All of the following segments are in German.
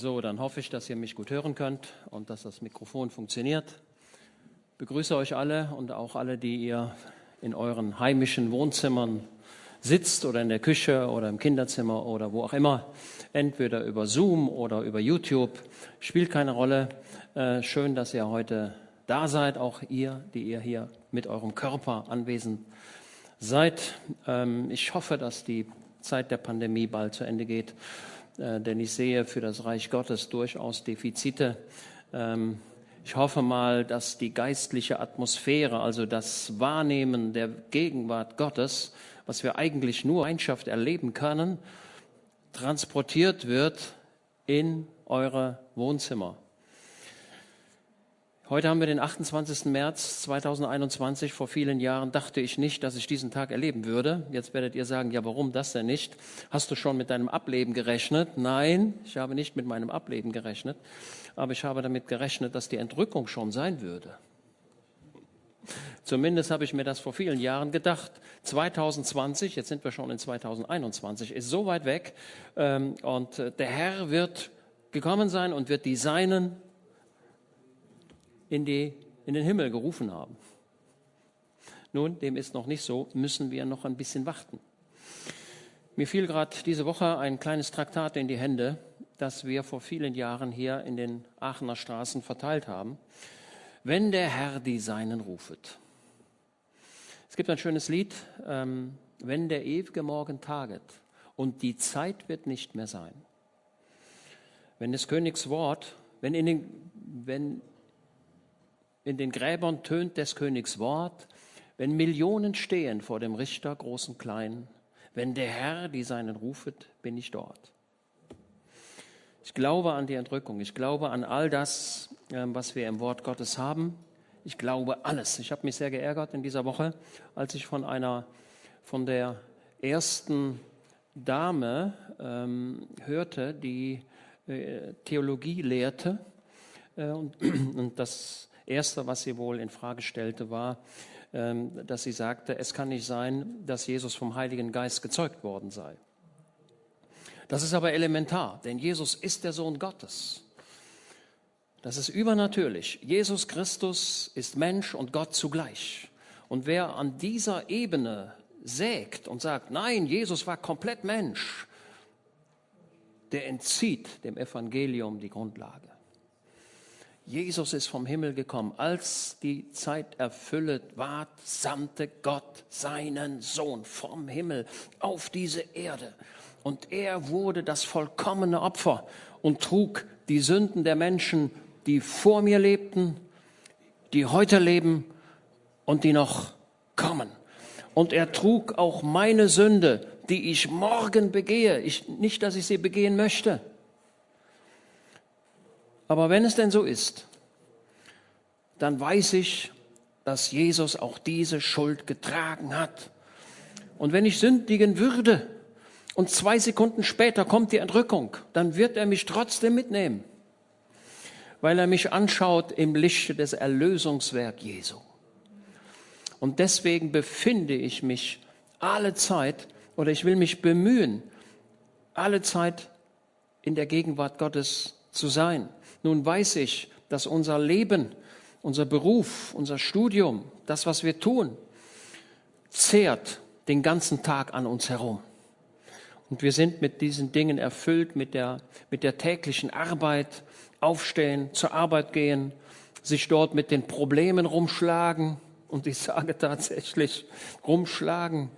So, dann hoffe ich, dass ihr mich gut hören könnt und dass das Mikrofon funktioniert. Begrüße euch alle und auch alle, die ihr in euren heimischen Wohnzimmern sitzt oder in der Küche oder im Kinderzimmer oder wo auch immer, entweder über Zoom oder über YouTube, spielt keine Rolle. Äh, schön, dass ihr heute da seid, auch ihr, die ihr hier mit eurem Körper anwesend seid. Ähm, ich hoffe, dass die Zeit der Pandemie bald zu Ende geht denn ich sehe für das Reich Gottes durchaus Defizite. Ähm, ich hoffe mal, dass die geistliche Atmosphäre, also das Wahrnehmen der Gegenwart Gottes, was wir eigentlich nur Einschaft erleben können, transportiert wird in eure Wohnzimmer. Heute haben wir den 28. März 2021. Vor vielen Jahren dachte ich nicht, dass ich diesen Tag erleben würde. Jetzt werdet ihr sagen, ja, warum das denn nicht? Hast du schon mit deinem Ableben gerechnet? Nein, ich habe nicht mit meinem Ableben gerechnet, aber ich habe damit gerechnet, dass die Entrückung schon sein würde. Zumindest habe ich mir das vor vielen Jahren gedacht. 2020, jetzt sind wir schon in 2021, ist so weit weg ähm, und äh, der Herr wird gekommen sein und wird die Seinen in, die, in den Himmel gerufen haben. Nun, dem ist noch nicht so, müssen wir noch ein bisschen warten. Mir fiel gerade diese Woche ein kleines Traktat in die Hände, das wir vor vielen Jahren hier in den Aachener Straßen verteilt haben. Wenn der Herr die Seinen rufet. Es gibt ein schönes Lied, ähm, wenn der ewige Morgen taget und die Zeit wird nicht mehr sein. Wenn des Königs Wort, wenn, in den, wenn in den Gräbern tönt des Königs Wort, wenn Millionen stehen vor dem Richter, groß und klein, wenn der Herr die seinen rufet, bin ich dort. Ich glaube an die Entrückung, ich glaube an all das, ähm, was wir im Wort Gottes haben. Ich glaube alles. Ich habe mich sehr geärgert in dieser Woche, als ich von einer, von der ersten Dame ähm, hörte, die äh, Theologie lehrte äh, und, und das Erste, was sie wohl in Frage stellte, war, ähm, dass sie sagte, es kann nicht sein, dass Jesus vom Heiligen Geist gezeugt worden sei. Das ist aber elementar, denn Jesus ist der Sohn Gottes. Das ist übernatürlich. Jesus Christus ist Mensch und Gott zugleich. Und wer an dieser Ebene sägt und sagt, nein, Jesus war komplett Mensch, der entzieht dem Evangelium die Grundlage. Jesus ist vom Himmel gekommen. Als die Zeit erfüllet ward, sandte Gott seinen Sohn vom Himmel auf diese Erde. Und er wurde das vollkommene Opfer und trug die Sünden der Menschen, die vor mir lebten, die heute leben und die noch kommen. Und er trug auch meine Sünde, die ich morgen begehe. Ich, nicht, dass ich sie begehen möchte aber wenn es denn so ist, dann weiß ich, dass Jesus auch diese Schuld getragen hat. Und wenn ich sündigen würde und zwei Sekunden später kommt die Entrückung, dann wird er mich trotzdem mitnehmen, weil er mich anschaut im Lichte des Erlösungswerk Jesu. Und deswegen befinde ich mich alle Zeit oder ich will mich bemühen, alle Zeit in der Gegenwart Gottes zu sein. Nun weiß ich, dass unser Leben, unser Beruf, unser Studium, das, was wir tun, zehrt den ganzen Tag an uns herum. Und wir sind mit diesen Dingen erfüllt, mit der, mit der täglichen Arbeit, aufstehen, zur Arbeit gehen, sich dort mit den Problemen rumschlagen. Und ich sage tatsächlich rumschlagen,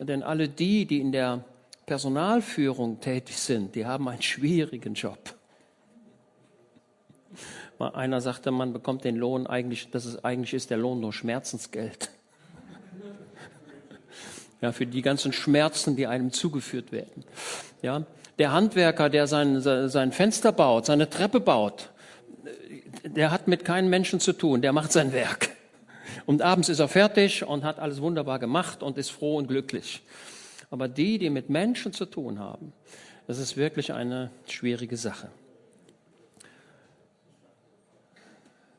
denn alle die, die in der Personalführung tätig sind, die haben einen schwierigen Job. Einer sagte, man bekommt den Lohn eigentlich, das ist eigentlich ist der Lohn nur Schmerzensgeld. Ja, für die ganzen Schmerzen, die einem zugeführt werden. Ja, der Handwerker, der sein, sein Fenster baut, seine Treppe baut, der hat mit keinem Menschen zu tun, der macht sein Werk. Und abends ist er fertig und hat alles wunderbar gemacht und ist froh und glücklich. Aber die, die mit Menschen zu tun haben, das ist wirklich eine schwierige Sache.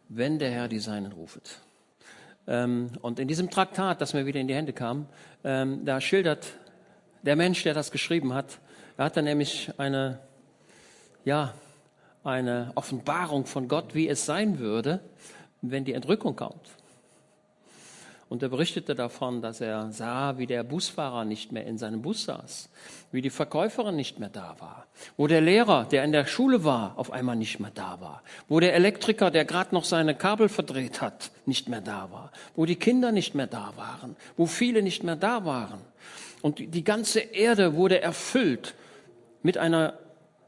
Wenn der Herr die Seinen rufet. Ähm, und in diesem Traktat, das mir wieder in die Hände kam, ähm, da schildert der Mensch, der das geschrieben hat, er hat da nämlich eine, ja, eine Offenbarung von Gott, wie es sein würde, wenn die Entrückung kommt. Und er berichtete davon, dass er sah, wie der Busfahrer nicht mehr in seinem Bus saß, wie die Verkäuferin nicht mehr da war, wo der Lehrer, der in der Schule war, auf einmal nicht mehr da war, wo der Elektriker, der gerade noch seine Kabel verdreht hat, nicht mehr da war, wo die Kinder nicht mehr da waren, wo viele nicht mehr da waren. Und die ganze Erde wurde erfüllt mit einer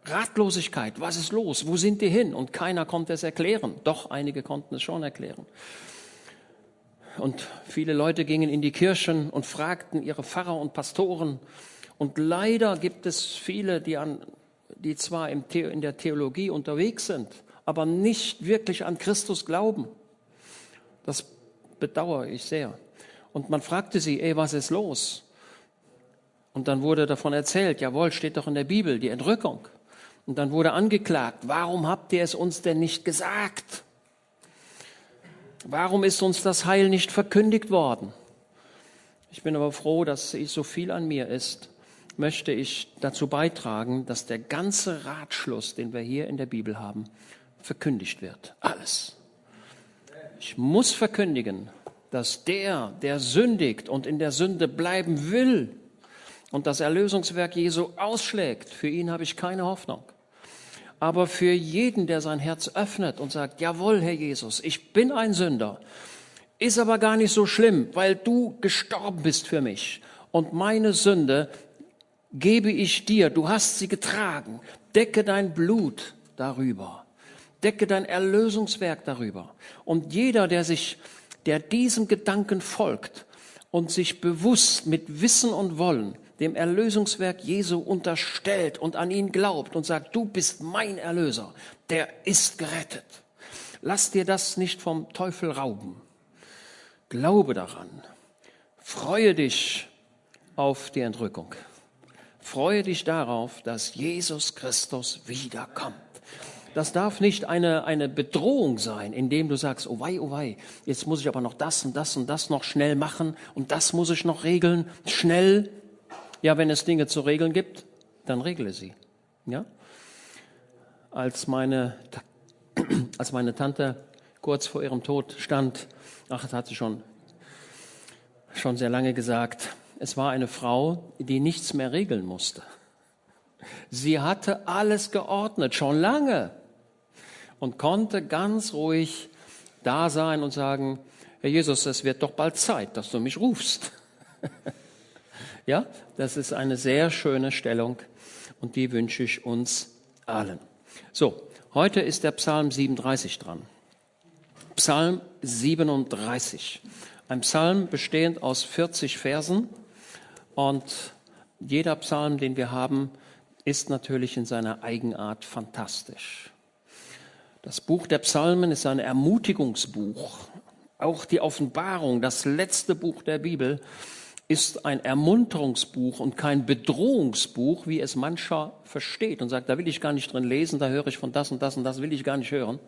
Ratlosigkeit. Was ist los? Wo sind die hin? Und keiner konnte es erklären. Doch einige konnten es schon erklären. Und viele Leute gingen in die Kirchen und fragten ihre Pfarrer und Pastoren. Und leider gibt es viele, die, an, die zwar in der Theologie unterwegs sind, aber nicht wirklich an Christus glauben. Das bedauere ich sehr. Und man fragte sie, ey, was ist los? Und dann wurde davon erzählt, jawohl, steht doch in der Bibel, die Entrückung. Und dann wurde angeklagt, warum habt ihr es uns denn nicht gesagt? Warum ist uns das Heil nicht verkündigt worden? Ich bin aber froh, dass so viel an mir ist, möchte ich dazu beitragen, dass der ganze Ratschluss, den wir hier in der Bibel haben, verkündigt wird. Alles. Ich muss verkündigen, dass der, der sündigt und in der Sünde bleiben will und das Erlösungswerk Jesu ausschlägt, für ihn habe ich keine Hoffnung. Aber für jeden, der sein Herz öffnet und sagt, jawohl, Herr Jesus, ich bin ein Sünder, ist aber gar nicht so schlimm, weil du gestorben bist für mich. Und meine Sünde gebe ich dir, du hast sie getragen. Decke dein Blut darüber. Decke dein Erlösungswerk darüber. Und jeder, der sich, der diesem Gedanken folgt und sich bewusst mit Wissen und Wollen dem Erlösungswerk Jesu unterstellt und an ihn glaubt und sagt, du bist mein Erlöser, der ist gerettet. Lass dir das nicht vom Teufel rauben. Glaube daran. Freue dich auf die Entrückung. Freue dich darauf, dass Jesus Christus wiederkommt. Das darf nicht eine, eine Bedrohung sein, indem du sagst, oh wei, oh wei, jetzt muss ich aber noch das und das und das noch schnell machen und das muss ich noch regeln, schnell. Ja, wenn es Dinge zu regeln gibt, dann regle sie. Ja? Als meine, als meine Tante kurz vor ihrem Tod stand, ach, das hat sie schon, schon sehr lange gesagt, es war eine Frau, die nichts mehr regeln musste. Sie hatte alles geordnet, schon lange, und konnte ganz ruhig da sein und sagen, Herr Jesus, es wird doch bald Zeit, dass du mich rufst. Ja, das ist eine sehr schöne Stellung und die wünsche ich uns allen. So, heute ist der Psalm 37 dran. Psalm 37. Ein Psalm bestehend aus 40 Versen und jeder Psalm, den wir haben, ist natürlich in seiner Eigenart fantastisch. Das Buch der Psalmen ist ein Ermutigungsbuch. Auch die Offenbarung, das letzte Buch der Bibel, ist ein Ermunterungsbuch und kein Bedrohungsbuch, wie es mancher versteht und sagt, da will ich gar nicht drin lesen, da höre ich von das und das und das will ich gar nicht hören.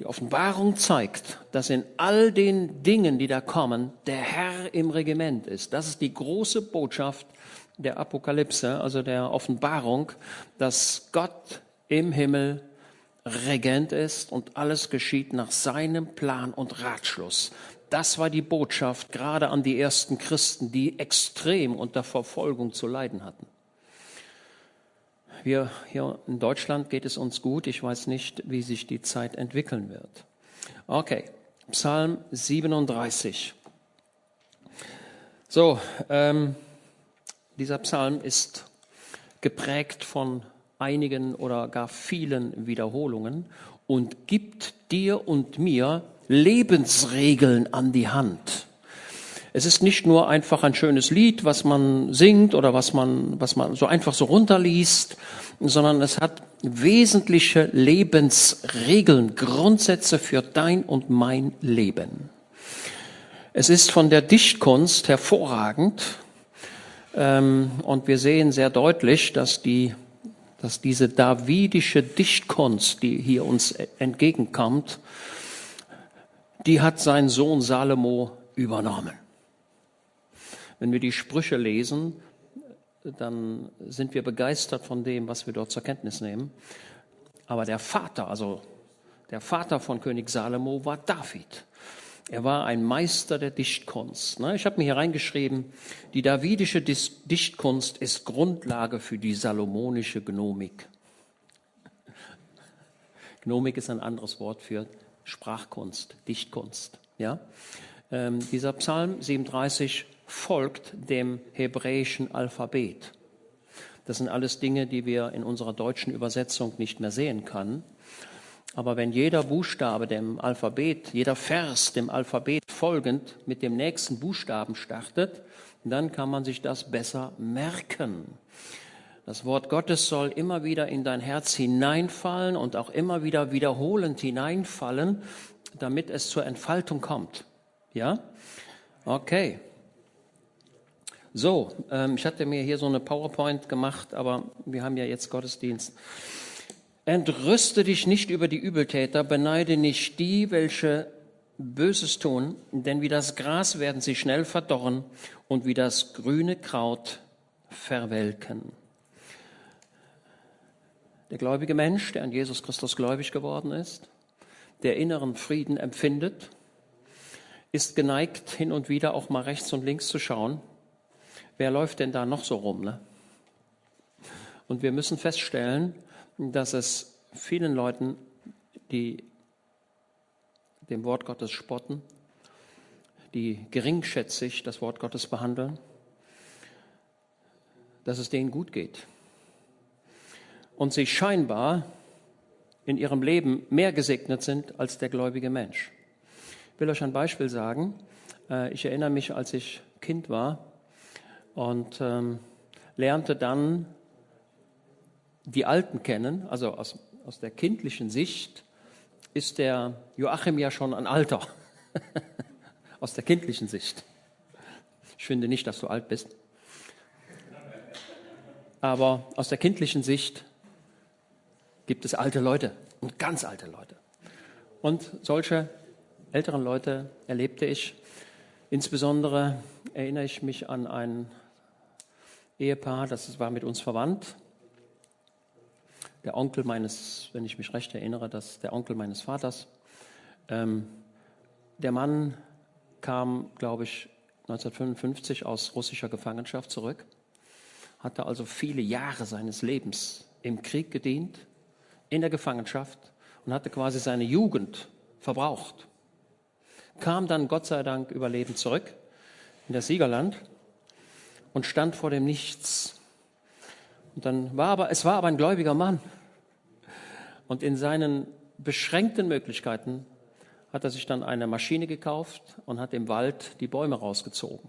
Die Offenbarung zeigt, dass in all den Dingen, die da kommen, der Herr im Regiment ist. Das ist die große Botschaft der Apokalypse, also der Offenbarung, dass Gott im Himmel Regent ist und alles geschieht nach seinem Plan und Ratschluss. Das war die Botschaft gerade an die ersten Christen, die extrem unter Verfolgung zu leiden hatten. Wir hier in Deutschland geht es uns gut. Ich weiß nicht, wie sich die Zeit entwickeln wird. Okay, Psalm 37. So, ähm, dieser Psalm ist geprägt von einigen oder gar vielen Wiederholungen und gibt dir und mir Lebensregeln an die Hand. Es ist nicht nur einfach ein schönes Lied, was man singt oder was man, was man so einfach so runterliest, sondern es hat wesentliche Lebensregeln, Grundsätze für dein und mein Leben. Es ist von der Dichtkunst hervorragend ähm, und wir sehen sehr deutlich, dass die dass diese davidische Dichtkunst, die hier uns entgegenkommt, die hat sein Sohn Salomo übernommen. Wenn wir die Sprüche lesen, dann sind wir begeistert von dem, was wir dort zur Kenntnis nehmen. Aber der Vater, also der Vater von König Salomo war David. Er war ein Meister der Dichtkunst. Ne? Ich habe mir hier reingeschrieben, die davidische Dichtkunst ist Grundlage für die salomonische Gnomik. Gnomik ist ein anderes Wort für Sprachkunst, Dichtkunst. Ja? Ähm, dieser Psalm 37 folgt dem hebräischen Alphabet. Das sind alles Dinge, die wir in unserer deutschen Übersetzung nicht mehr sehen können. Aber wenn jeder Buchstabe dem Alphabet, jeder Vers dem Alphabet folgend mit dem nächsten Buchstaben startet, dann kann man sich das besser merken. Das Wort Gottes soll immer wieder in dein Herz hineinfallen und auch immer wieder wiederholend hineinfallen, damit es zur Entfaltung kommt. Ja? Okay. So, ähm, ich hatte mir hier so eine PowerPoint gemacht, aber wir haben ja jetzt Gottesdienst. Entrüste dich nicht über die Übeltäter, beneide nicht die, welche Böses tun, denn wie das Gras werden sie schnell verdorren und wie das grüne Kraut verwelken. Der gläubige Mensch, der an Jesus Christus gläubig geworden ist, der inneren Frieden empfindet, ist geneigt, hin und wieder auch mal rechts und links zu schauen. Wer läuft denn da noch so rum? Ne? Und wir müssen feststellen, dass es vielen Leuten, die dem Wort Gottes spotten, die geringschätzig das Wort Gottes behandeln, dass es denen gut geht und sie scheinbar in ihrem Leben mehr gesegnet sind als der gläubige Mensch. Ich will euch ein Beispiel sagen. Äh, ich erinnere mich, als ich Kind war und ähm, lernte dann die Alten kennen, also aus, aus der kindlichen Sicht ist der Joachim ja schon ein Alter. aus der kindlichen Sicht. Ich finde nicht, dass du alt bist. Aber aus der kindlichen Sicht gibt es alte Leute und ganz alte Leute. Und solche älteren Leute erlebte ich. Insbesondere erinnere ich mich an ein Ehepaar, das war mit uns verwandt der Onkel meines, wenn ich mich recht erinnere, das der Onkel meines Vaters. Ähm, der Mann kam, glaube ich, 1955 aus russischer Gefangenschaft zurück, hatte also viele Jahre seines Lebens im Krieg gedient, in der Gefangenschaft und hatte quasi seine Jugend verbraucht. Kam dann Gott sei Dank überlebend zurück in das Siegerland und stand vor dem Nichts und dann war aber, es war aber ein gläubiger Mann. Und in seinen beschränkten Möglichkeiten hat er sich dann eine Maschine gekauft und hat im Wald die Bäume rausgezogen.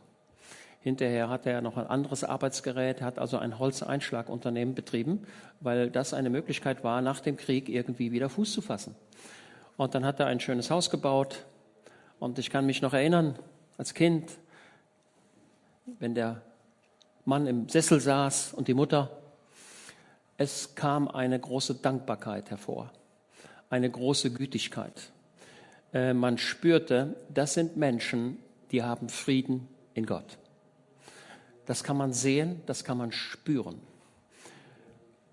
Hinterher hat er noch ein anderes Arbeitsgerät, hat also ein Holzeinschlagunternehmen betrieben, weil das eine Möglichkeit war, nach dem Krieg irgendwie wieder Fuß zu fassen. Und dann hat er ein schönes Haus gebaut. Und ich kann mich noch erinnern, als Kind, wenn der Mann im Sessel saß und die Mutter es kam eine große Dankbarkeit hervor, eine große Gütigkeit. Äh, man spürte, das sind Menschen, die haben Frieden in Gott. Das kann man sehen, das kann man spüren.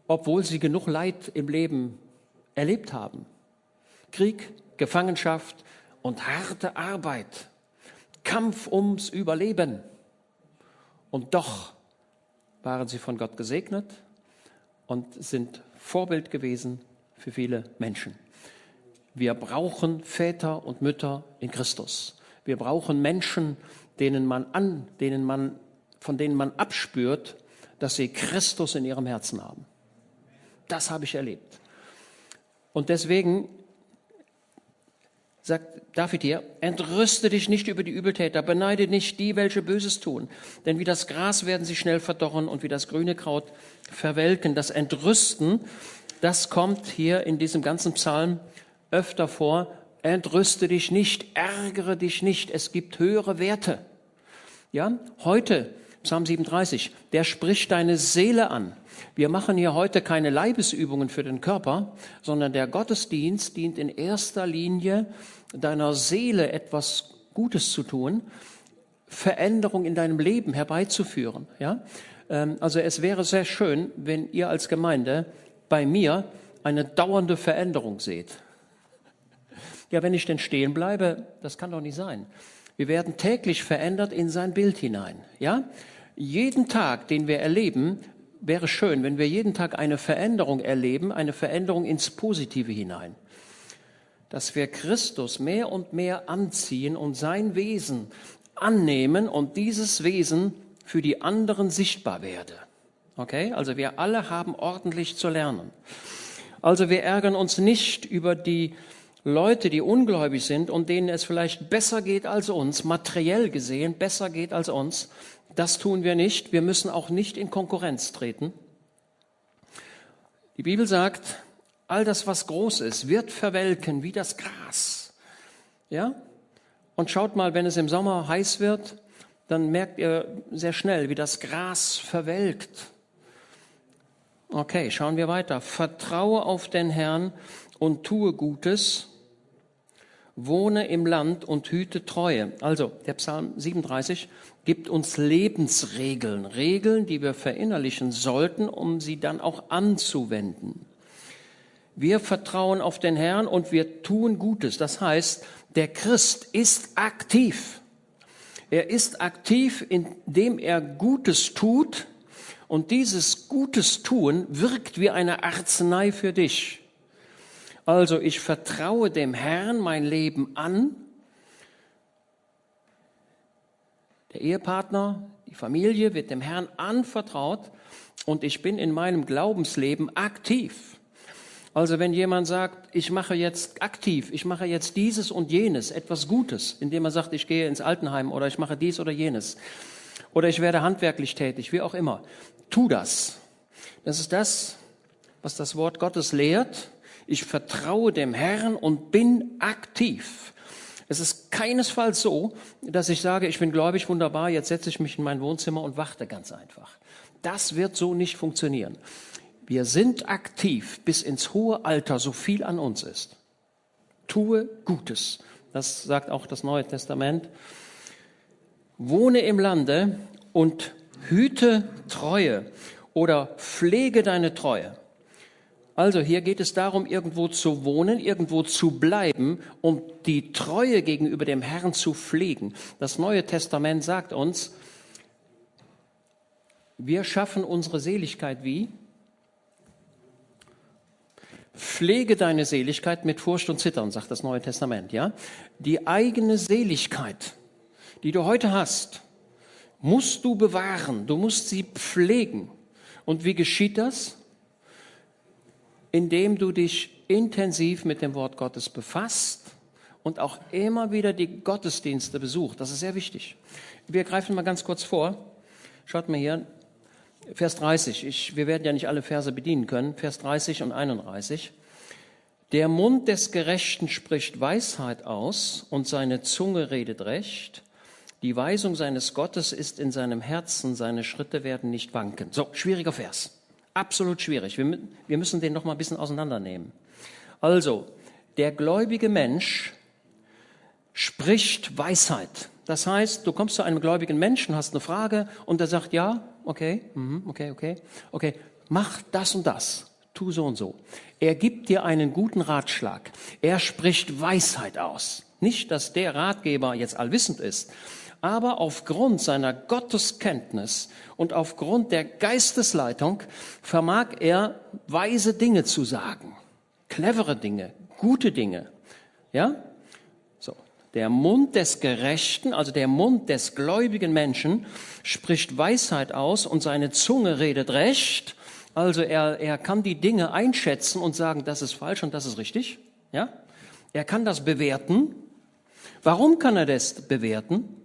Obwohl sie genug Leid im Leben erlebt haben. Krieg, Gefangenschaft und harte Arbeit. Kampf ums Überleben. Und doch waren sie von Gott gesegnet und sind Vorbild gewesen für viele Menschen. Wir brauchen Väter und Mütter in Christus. Wir brauchen Menschen, denen man an, denen man, von denen man abspürt, dass sie Christus in ihrem Herzen haben. Das habe ich erlebt. Und deswegen sagt David hier, entrüste dich nicht über die Übeltäter, beneide nicht die, welche Böses tun. Denn wie das Gras werden sie schnell verdorren und wie das grüne Kraut verwelken. Das Entrüsten, das kommt hier in diesem ganzen Psalm öfter vor. Entrüste dich nicht, ärgere dich nicht. Es gibt höhere Werte. Ja, heute, Psalm 37, der spricht deine Seele an. Wir machen hier heute keine Leibesübungen für den Körper, sondern der Gottesdienst dient in erster Linie deiner Seele etwas Gutes zu tun, Veränderung in deinem Leben herbeizuführen. Ja? Ähm, also es wäre sehr schön, wenn ihr als Gemeinde bei mir eine dauernde Veränderung seht. Ja, wenn ich denn stehen bleibe, das kann doch nicht sein. Wir werden täglich verändert in sein Bild hinein. Ja? Jeden Tag, den wir erleben, wäre schön, wenn wir jeden Tag eine Veränderung erleben, eine Veränderung ins Positive hinein. Dass wir Christus mehr und mehr anziehen und sein Wesen annehmen und dieses Wesen für die anderen sichtbar werde. Okay? Also wir alle haben ordentlich zu lernen. Also wir ärgern uns nicht über die Leute, die ungläubig sind und denen es vielleicht besser geht als uns, materiell gesehen besser geht als uns. Das tun wir nicht. Wir müssen auch nicht in Konkurrenz treten. Die Bibel sagt, all das, was groß ist, wird verwelken wie das Gras. Ja? Und schaut mal, wenn es im Sommer heiß wird, dann merkt ihr sehr schnell, wie das Gras verwelkt. Okay, schauen wir weiter. Vertraue auf den Herrn und tue Gutes wohne im Land und hüte Treue. Also der Psalm 37 gibt uns Lebensregeln, Regeln, die wir verinnerlichen sollten, um sie dann auch anzuwenden. Wir vertrauen auf den Herrn und wir tun Gutes. Das heißt, der Christ ist aktiv. Er ist aktiv, indem er Gutes tut und dieses Gutes tun wirkt wie eine Arznei für dich. Also ich vertraue dem Herrn mein Leben an. Der Ehepartner, die Familie wird dem Herrn anvertraut und ich bin in meinem Glaubensleben aktiv. Also wenn jemand sagt, ich mache jetzt aktiv, ich mache jetzt dieses und jenes, etwas Gutes, indem er sagt, ich gehe ins Altenheim oder ich mache dies oder jenes oder ich werde handwerklich tätig, wie auch immer, tu das. Das ist das, was das Wort Gottes lehrt ich vertraue dem Herrn und bin aktiv. Es ist keinesfalls so, dass ich sage, ich bin gläubig, wunderbar, jetzt setze ich mich in mein Wohnzimmer und warte ganz einfach. Das wird so nicht funktionieren. Wir sind aktiv bis ins hohe Alter, so viel an uns ist. Tue Gutes. Das sagt auch das Neue Testament. Wohne im Lande und hüte Treue oder pflege deine Treue. Also hier geht es darum, irgendwo zu wohnen, irgendwo zu bleiben, um die Treue gegenüber dem Herrn zu pflegen. Das Neue Testament sagt uns, wir schaffen unsere Seligkeit wie? Pflege deine Seligkeit mit Furcht und Zittern, sagt das Neue Testament, ja? Die eigene Seligkeit, die du heute hast, musst du bewahren, du musst sie pflegen. Und wie geschieht das? Indem du dich intensiv mit dem Wort Gottes befasst und auch immer wieder die Gottesdienste besucht. Das ist sehr wichtig. Wir greifen mal ganz kurz vor. Schaut mal hier, Vers 30. Ich, wir werden ja nicht alle Verse bedienen können. Vers 30 und 31. Der Mund des Gerechten spricht Weisheit aus und seine Zunge redet Recht. Die Weisung seines Gottes ist in seinem Herzen, seine Schritte werden nicht wanken. So, schwieriger Vers absolut schwierig. Wir, wir müssen den noch mal ein bisschen auseinandernehmen. Also, der gläubige Mensch spricht Weisheit. Das heißt, du kommst zu einem gläubigen Menschen, hast eine Frage und der sagt, ja, okay, mhm, okay, okay, okay, mach das und das, tu so und so. Er gibt dir einen guten Ratschlag. Er spricht Weisheit aus. Nicht, dass der Ratgeber jetzt allwissend ist, aber aufgrund seiner Gotteskenntnis und aufgrund der Geistesleitung vermag er weise Dinge zu sagen, clevere Dinge, gute Dinge. Ja? So. Der Mund des Gerechten, also der Mund des gläubigen Menschen, spricht Weisheit aus und seine Zunge redet Recht. Also er, er kann die Dinge einschätzen und sagen, das ist falsch und das ist richtig. Ja? Er kann das bewerten. Warum kann er das bewerten?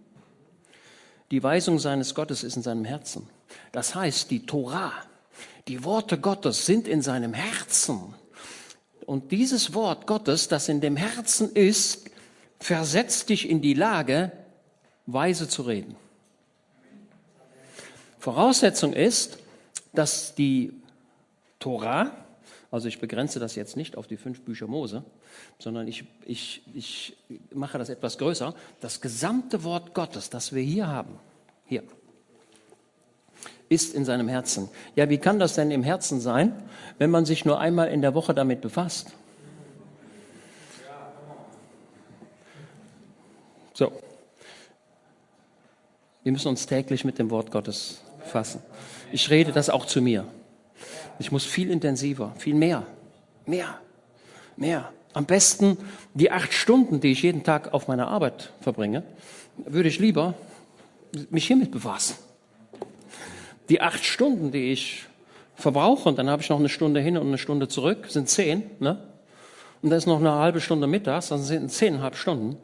Die Weisung seines Gottes ist in seinem Herzen. Das heißt, die Torah, die Worte Gottes sind in seinem Herzen. Und dieses Wort Gottes, das in dem Herzen ist, versetzt dich in die Lage, weise zu reden. Voraussetzung ist, dass die Torah, also ich begrenze das jetzt nicht auf die fünf Bücher Mose, sondern ich, ich, ich mache das etwas größer. Das gesamte Wort Gottes, das wir hier haben, hier, ist in seinem Herzen. Ja, wie kann das denn im Herzen sein, wenn man sich nur einmal in der Woche damit befasst? So. Wir müssen uns täglich mit dem Wort Gottes fassen. Ich rede das auch zu mir. Ich muss viel intensiver, viel mehr, mehr, mehr. Am besten die acht Stunden, die ich jeden Tag auf meiner Arbeit verbringe, würde ich lieber mich hiermit befassen die acht Stunden, die ich verbrauche, und dann habe ich noch eine Stunde hin und eine Stunde zurück, sind zehn, ne? Und da ist noch eine halbe Stunde mittags, dann sind zehneinhalb Stunden,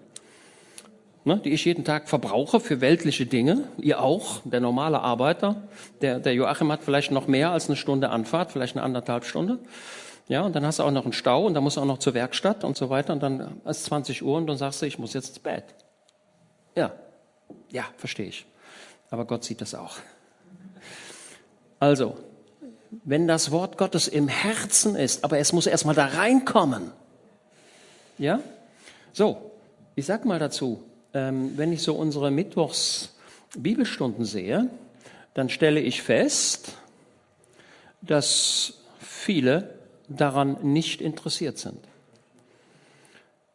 ne, die ich jeden Tag verbrauche für weltliche Dinge. Ihr auch, der normale Arbeiter. Der, der Joachim hat vielleicht noch mehr als eine Stunde Anfahrt, vielleicht eine anderthalb Stunde. Ja, und dann hast du auch noch einen Stau und dann musst du auch noch zur Werkstatt und so weiter. Und dann ist 20 Uhr und dann sagst du, ich muss jetzt ins Bett. Ja, ja, verstehe ich. Aber Gott sieht das auch. Also, wenn das Wort Gottes im Herzen ist, aber es muss erstmal da reinkommen. Ja? So, ich sag mal dazu, ähm, wenn ich so unsere Mittwochs Bibelstunden sehe, dann stelle ich fest, dass viele daran nicht interessiert sind.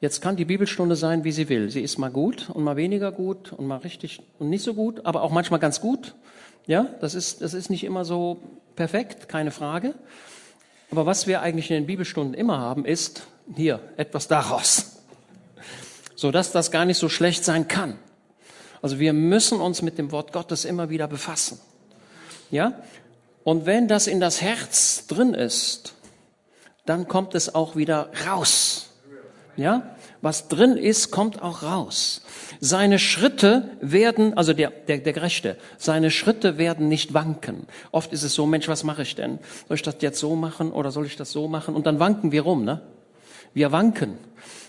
Jetzt kann die Bibelstunde sein, wie sie will. Sie ist mal gut und mal weniger gut und mal richtig und nicht so gut, aber auch manchmal ganz gut. Ja, das ist, das ist nicht immer so perfekt, keine Frage. Aber was wir eigentlich in den Bibelstunden immer haben, ist hier etwas daraus. So dass das gar nicht so schlecht sein kann. Also wir müssen uns mit dem Wort Gottes immer wieder befassen. Ja? Und wenn das in das Herz drin ist, dann kommt es auch wieder raus. Ja? Was drin ist, kommt auch raus. Seine Schritte werden, also der, der, der Gerechte, seine Schritte werden nicht wanken. Oft ist es so, Mensch, was mache ich denn? Soll ich das jetzt so machen oder soll ich das so machen? Und dann wanken wir rum, ne? Wir wanken.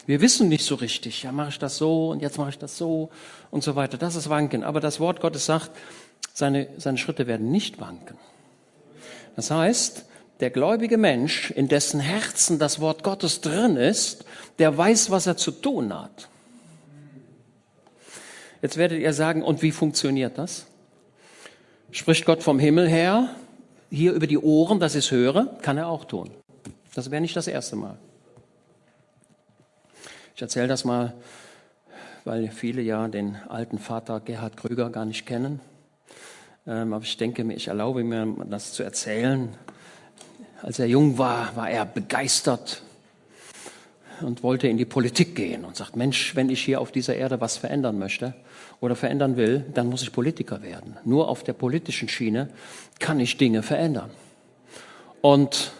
Wir wissen nicht so richtig, ja, mache ich das so und jetzt mache ich das so und so weiter. Das ist Wanken. Aber das Wort Gottes sagt, seine, seine Schritte werden nicht wanken. Das heißt, der gläubige Mensch, in dessen Herzen das Wort Gottes drin ist, der weiß, was er zu tun hat. Jetzt werdet ihr sagen, und wie funktioniert das? Spricht Gott vom Himmel her, hier über die Ohren, dass ich es höre? Kann er auch tun. Das wäre nicht das erste Mal. Ich erzähle das mal, weil viele ja den alten Vater Gerhard Krüger gar nicht kennen. Ähm, aber ich denke mir, ich erlaube mir, das zu erzählen. Als er jung war, war er begeistert und wollte in die Politik gehen und sagt, Mensch, wenn ich hier auf dieser Erde was verändern möchte, oder verändern will, dann muss ich Politiker werden. Nur auf der politischen Schiene kann ich Dinge verändern. Und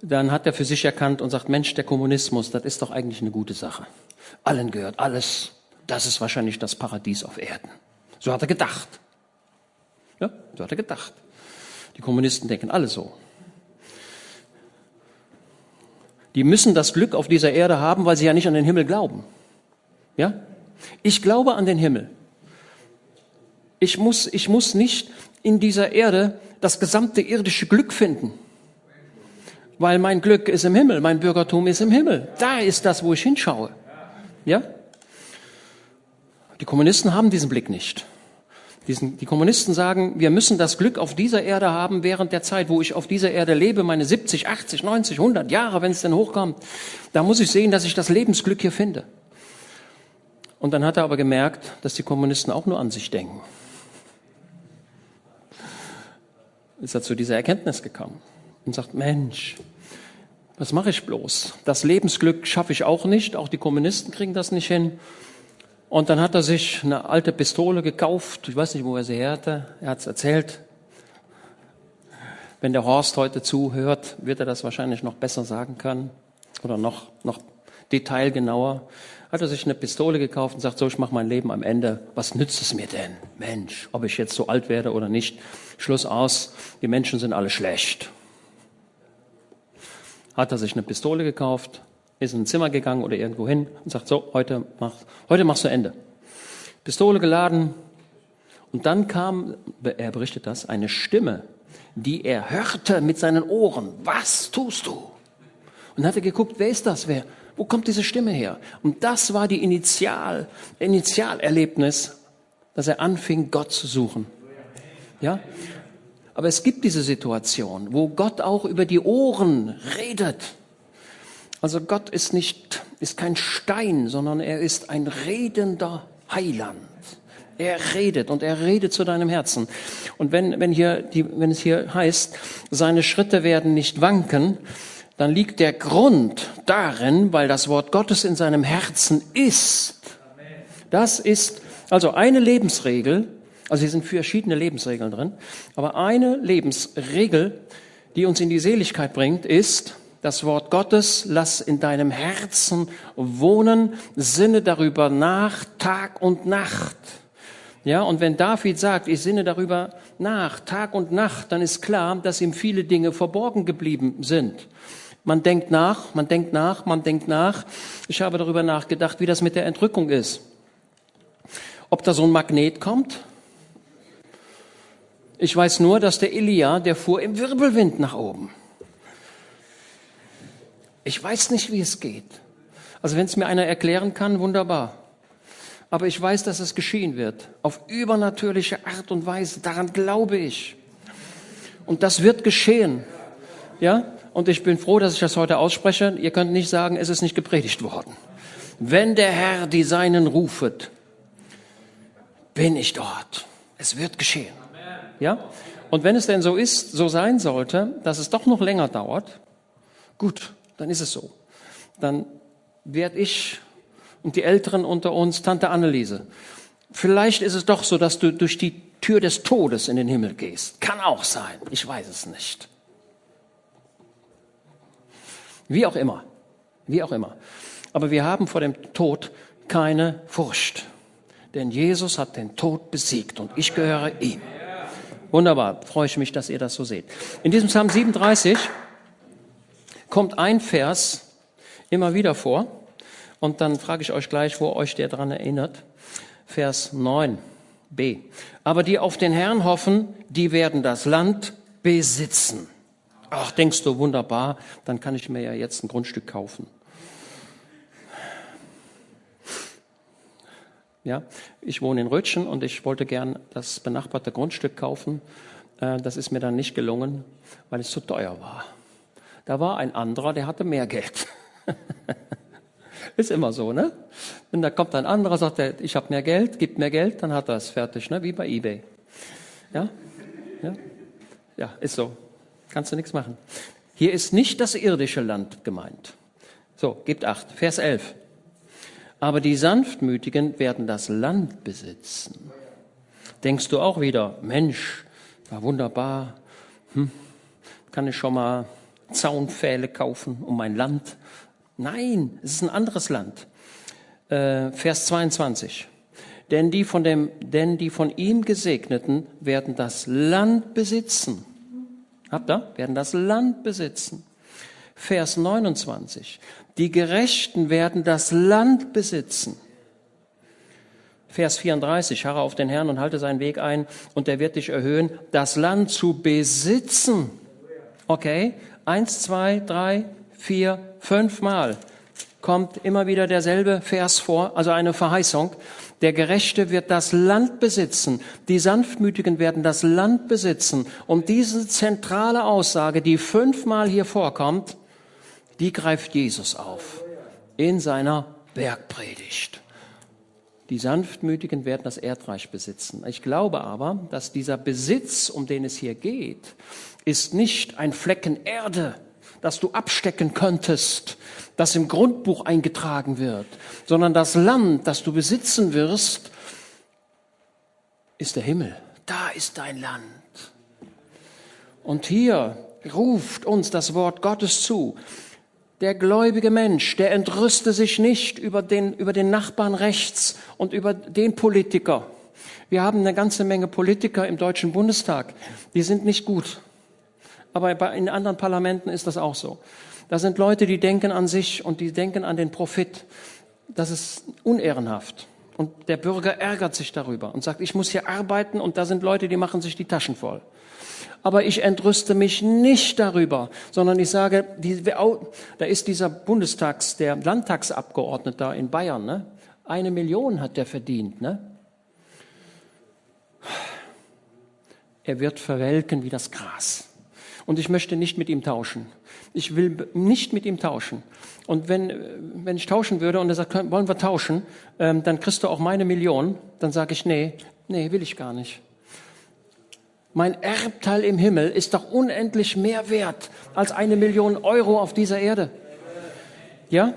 dann hat er für sich erkannt und sagt, Mensch, der Kommunismus, das ist doch eigentlich eine gute Sache. Allen gehört alles. Das ist wahrscheinlich das Paradies auf Erden. So hat er gedacht. Ja, so hat er gedacht. Die Kommunisten denken alle so. Die müssen das Glück auf dieser Erde haben, weil sie ja nicht an den Himmel glauben. Ja? Ich glaube an den Himmel. Ich muss, ich muss nicht in dieser Erde das gesamte irdische Glück finden. Weil mein Glück ist im Himmel, mein Bürgertum ist im Himmel. Da ist das, wo ich hinschaue. Ja? Die Kommunisten haben diesen Blick nicht. Die Kommunisten sagen, wir müssen das Glück auf dieser Erde haben während der Zeit, wo ich auf dieser Erde lebe, meine 70, 80, 90, 100 Jahre, wenn es denn hochkommt. Da muss ich sehen, dass ich das Lebensglück hier finde. Und dann hat er aber gemerkt, dass die Kommunisten auch nur an sich denken. Ist er zu dieser Erkenntnis gekommen und sagt, Mensch, was mache ich bloß? Das Lebensglück schaffe ich auch nicht, auch die Kommunisten kriegen das nicht hin. Und dann hat er sich eine alte Pistole gekauft, ich weiß nicht, wo er sie her hatte, er hat es erzählt. Wenn der Horst heute zuhört, wird er das wahrscheinlich noch besser sagen können oder noch, noch detailgenauer hat er sich eine Pistole gekauft und sagt, so, ich mache mein Leben am Ende. Was nützt es mir denn? Mensch, ob ich jetzt so alt werde oder nicht. Schluss aus, die Menschen sind alle schlecht. Hat er sich eine Pistole gekauft, ist in ein Zimmer gegangen oder irgendwo hin und sagt, so, heute, mach, heute machst du Ende. Pistole geladen. Und dann kam, er berichtet das, eine Stimme, die er hörte mit seinen Ohren. Was tust du? Und hat er geguckt, wer ist das? Wer? Wo kommt diese Stimme her? Und das war die Initial, Initialerlebnis, dass er anfing, Gott zu suchen. Ja? Aber es gibt diese Situation, wo Gott auch über die Ohren redet. Also Gott ist nicht, ist kein Stein, sondern er ist ein redender Heiland. Er redet und er redet zu deinem Herzen. Und wenn, wenn hier, die, wenn es hier heißt, seine Schritte werden nicht wanken, dann liegt der Grund darin, weil das Wort Gottes in seinem Herzen ist. Das ist also eine Lebensregel, also hier sind verschiedene Lebensregeln drin, aber eine Lebensregel, die uns in die Seligkeit bringt, ist, das Wort Gottes, lass in deinem Herzen wohnen, sinne darüber nach, Tag und Nacht. Ja, und wenn David sagt, ich sinne darüber nach, Tag und Nacht, dann ist klar, dass ihm viele Dinge verborgen geblieben sind. Man denkt nach, man denkt nach, man denkt nach. Ich habe darüber nachgedacht, wie das mit der Entrückung ist. Ob da so ein Magnet kommt? Ich weiß nur, dass der Elia, der fuhr im Wirbelwind nach oben. Ich weiß nicht, wie es geht. Also wenn es mir einer erklären kann, wunderbar. Aber ich weiß, dass es geschehen wird. Auf übernatürliche Art und Weise. Daran glaube ich. Und das wird geschehen. Ja? Und ich bin froh, dass ich das heute ausspreche. Ihr könnt nicht sagen, es ist nicht gepredigt worden. Wenn der Herr die Seinen rufet, bin ich dort. Es wird geschehen. Ja? Und wenn es denn so ist, so sein sollte, dass es doch noch länger dauert, gut, dann ist es so. Dann werde ich und die Älteren unter uns Tante Anneliese. Vielleicht ist es doch so, dass du durch die Tür des Todes in den Himmel gehst. Kann auch sein. Ich weiß es nicht. Wie auch immer. Wie auch immer. Aber wir haben vor dem Tod keine Furcht. Denn Jesus hat den Tod besiegt und ich gehöre ihm. Wunderbar. Freue ich mich, dass ihr das so seht. In diesem Psalm 37 kommt ein Vers immer wieder vor. Und dann frage ich euch gleich, wo euch der dran erinnert. Vers 9b. Aber die auf den Herrn hoffen, die werden das Land besitzen. Ach, denkst du, wunderbar, dann kann ich mir ja jetzt ein Grundstück kaufen. Ja, ich wohne in Rötschen und ich wollte gern das benachbarte Grundstück kaufen. Äh, das ist mir dann nicht gelungen, weil es zu teuer war. Da war ein anderer, der hatte mehr Geld. Ist immer so, ne? Wenn da kommt ein anderer, sagt er, ich habe mehr Geld, gibt mehr Geld, dann hat er es fertig, ne? Wie bei eBay. Ja? Ja? Ja, ist so. Kannst du nichts machen. Hier ist nicht das irdische Land gemeint. So, gibt acht. Vers 11. Aber die Sanftmütigen werden das Land besitzen. Denkst du auch wieder, Mensch, war wunderbar. Hm, kann ich schon mal Zaunpfähle kaufen um mein Land. Nein, es ist ein anderes Land. Äh, Vers 22. Denn die, von dem, denn die von ihm Gesegneten werden das Land besitzen. Habt ihr? Werden das Land besitzen. Vers 29. Die Gerechten werden das Land besitzen. Vers 34. Harre auf den Herrn und halte seinen Weg ein und er wird dich erhöhen, das Land zu besitzen. Okay? Eins, zwei, drei, vier, fünf Mal kommt immer wieder derselbe Vers vor, also eine Verheißung. Der Gerechte wird das Land besitzen. Die Sanftmütigen werden das Land besitzen. Und diese zentrale Aussage, die fünfmal hier vorkommt, die greift Jesus auf in seiner Bergpredigt. Die Sanftmütigen werden das Erdreich besitzen. Ich glaube aber, dass dieser Besitz, um den es hier geht, ist nicht ein Flecken Erde, das du abstecken könntest, das im Grundbuch eingetragen wird, sondern das Land, das du besitzen wirst, ist der Himmel. Da ist dein Land. Und hier ruft uns das Wort Gottes zu. Der gläubige Mensch, der entrüste sich nicht über den, über den Nachbarn rechts und über den Politiker. Wir haben eine ganze Menge Politiker im Deutschen Bundestag, die sind nicht gut aber in anderen Parlamenten ist das auch so. Da sind Leute, die denken an sich und die denken an den Profit. Das ist unehrenhaft. Und der Bürger ärgert sich darüber und sagt, ich muss hier arbeiten und da sind Leute, die machen sich die Taschen voll. Aber ich entrüste mich nicht darüber, sondern ich sage, die, da ist dieser Bundestags, der Landtagsabgeordnete in Bayern, ne? eine Million hat der verdient. Ne? er wird verwelken wie das Gras. Und ich möchte nicht mit ihm tauschen. Ich will nicht mit ihm tauschen. Und wenn, wenn ich tauschen würde und er sagt, wollen wir tauschen, ähm, dann kriegst du auch meine Million, dann sage ich, nee, nee, will ich gar nicht. Mein Erbteil im Himmel ist doch unendlich mehr wert als eine Million Euro auf dieser Erde. Ja?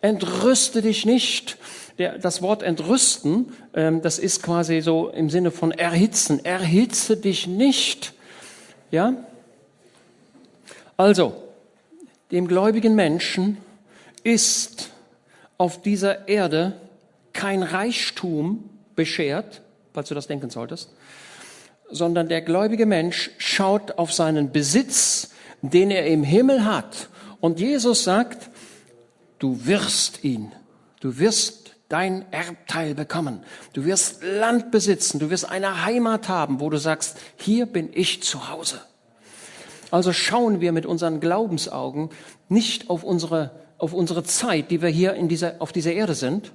Entrüste dich nicht. Der, das Wort entrüsten, ähm, das ist quasi so im Sinne von erhitzen. Erhitze dich nicht. Ja? Also, dem gläubigen Menschen ist auf dieser Erde kein Reichtum beschert, falls du das denken solltest, sondern der gläubige Mensch schaut auf seinen Besitz, den er im Himmel hat. Und Jesus sagt, du wirst ihn, du wirst dein Erbteil bekommen, du wirst Land besitzen, du wirst eine Heimat haben, wo du sagst, hier bin ich zu Hause. Also schauen wir mit unseren Glaubensaugen nicht auf unsere, auf unsere Zeit, die wir hier in dieser, auf dieser Erde sind,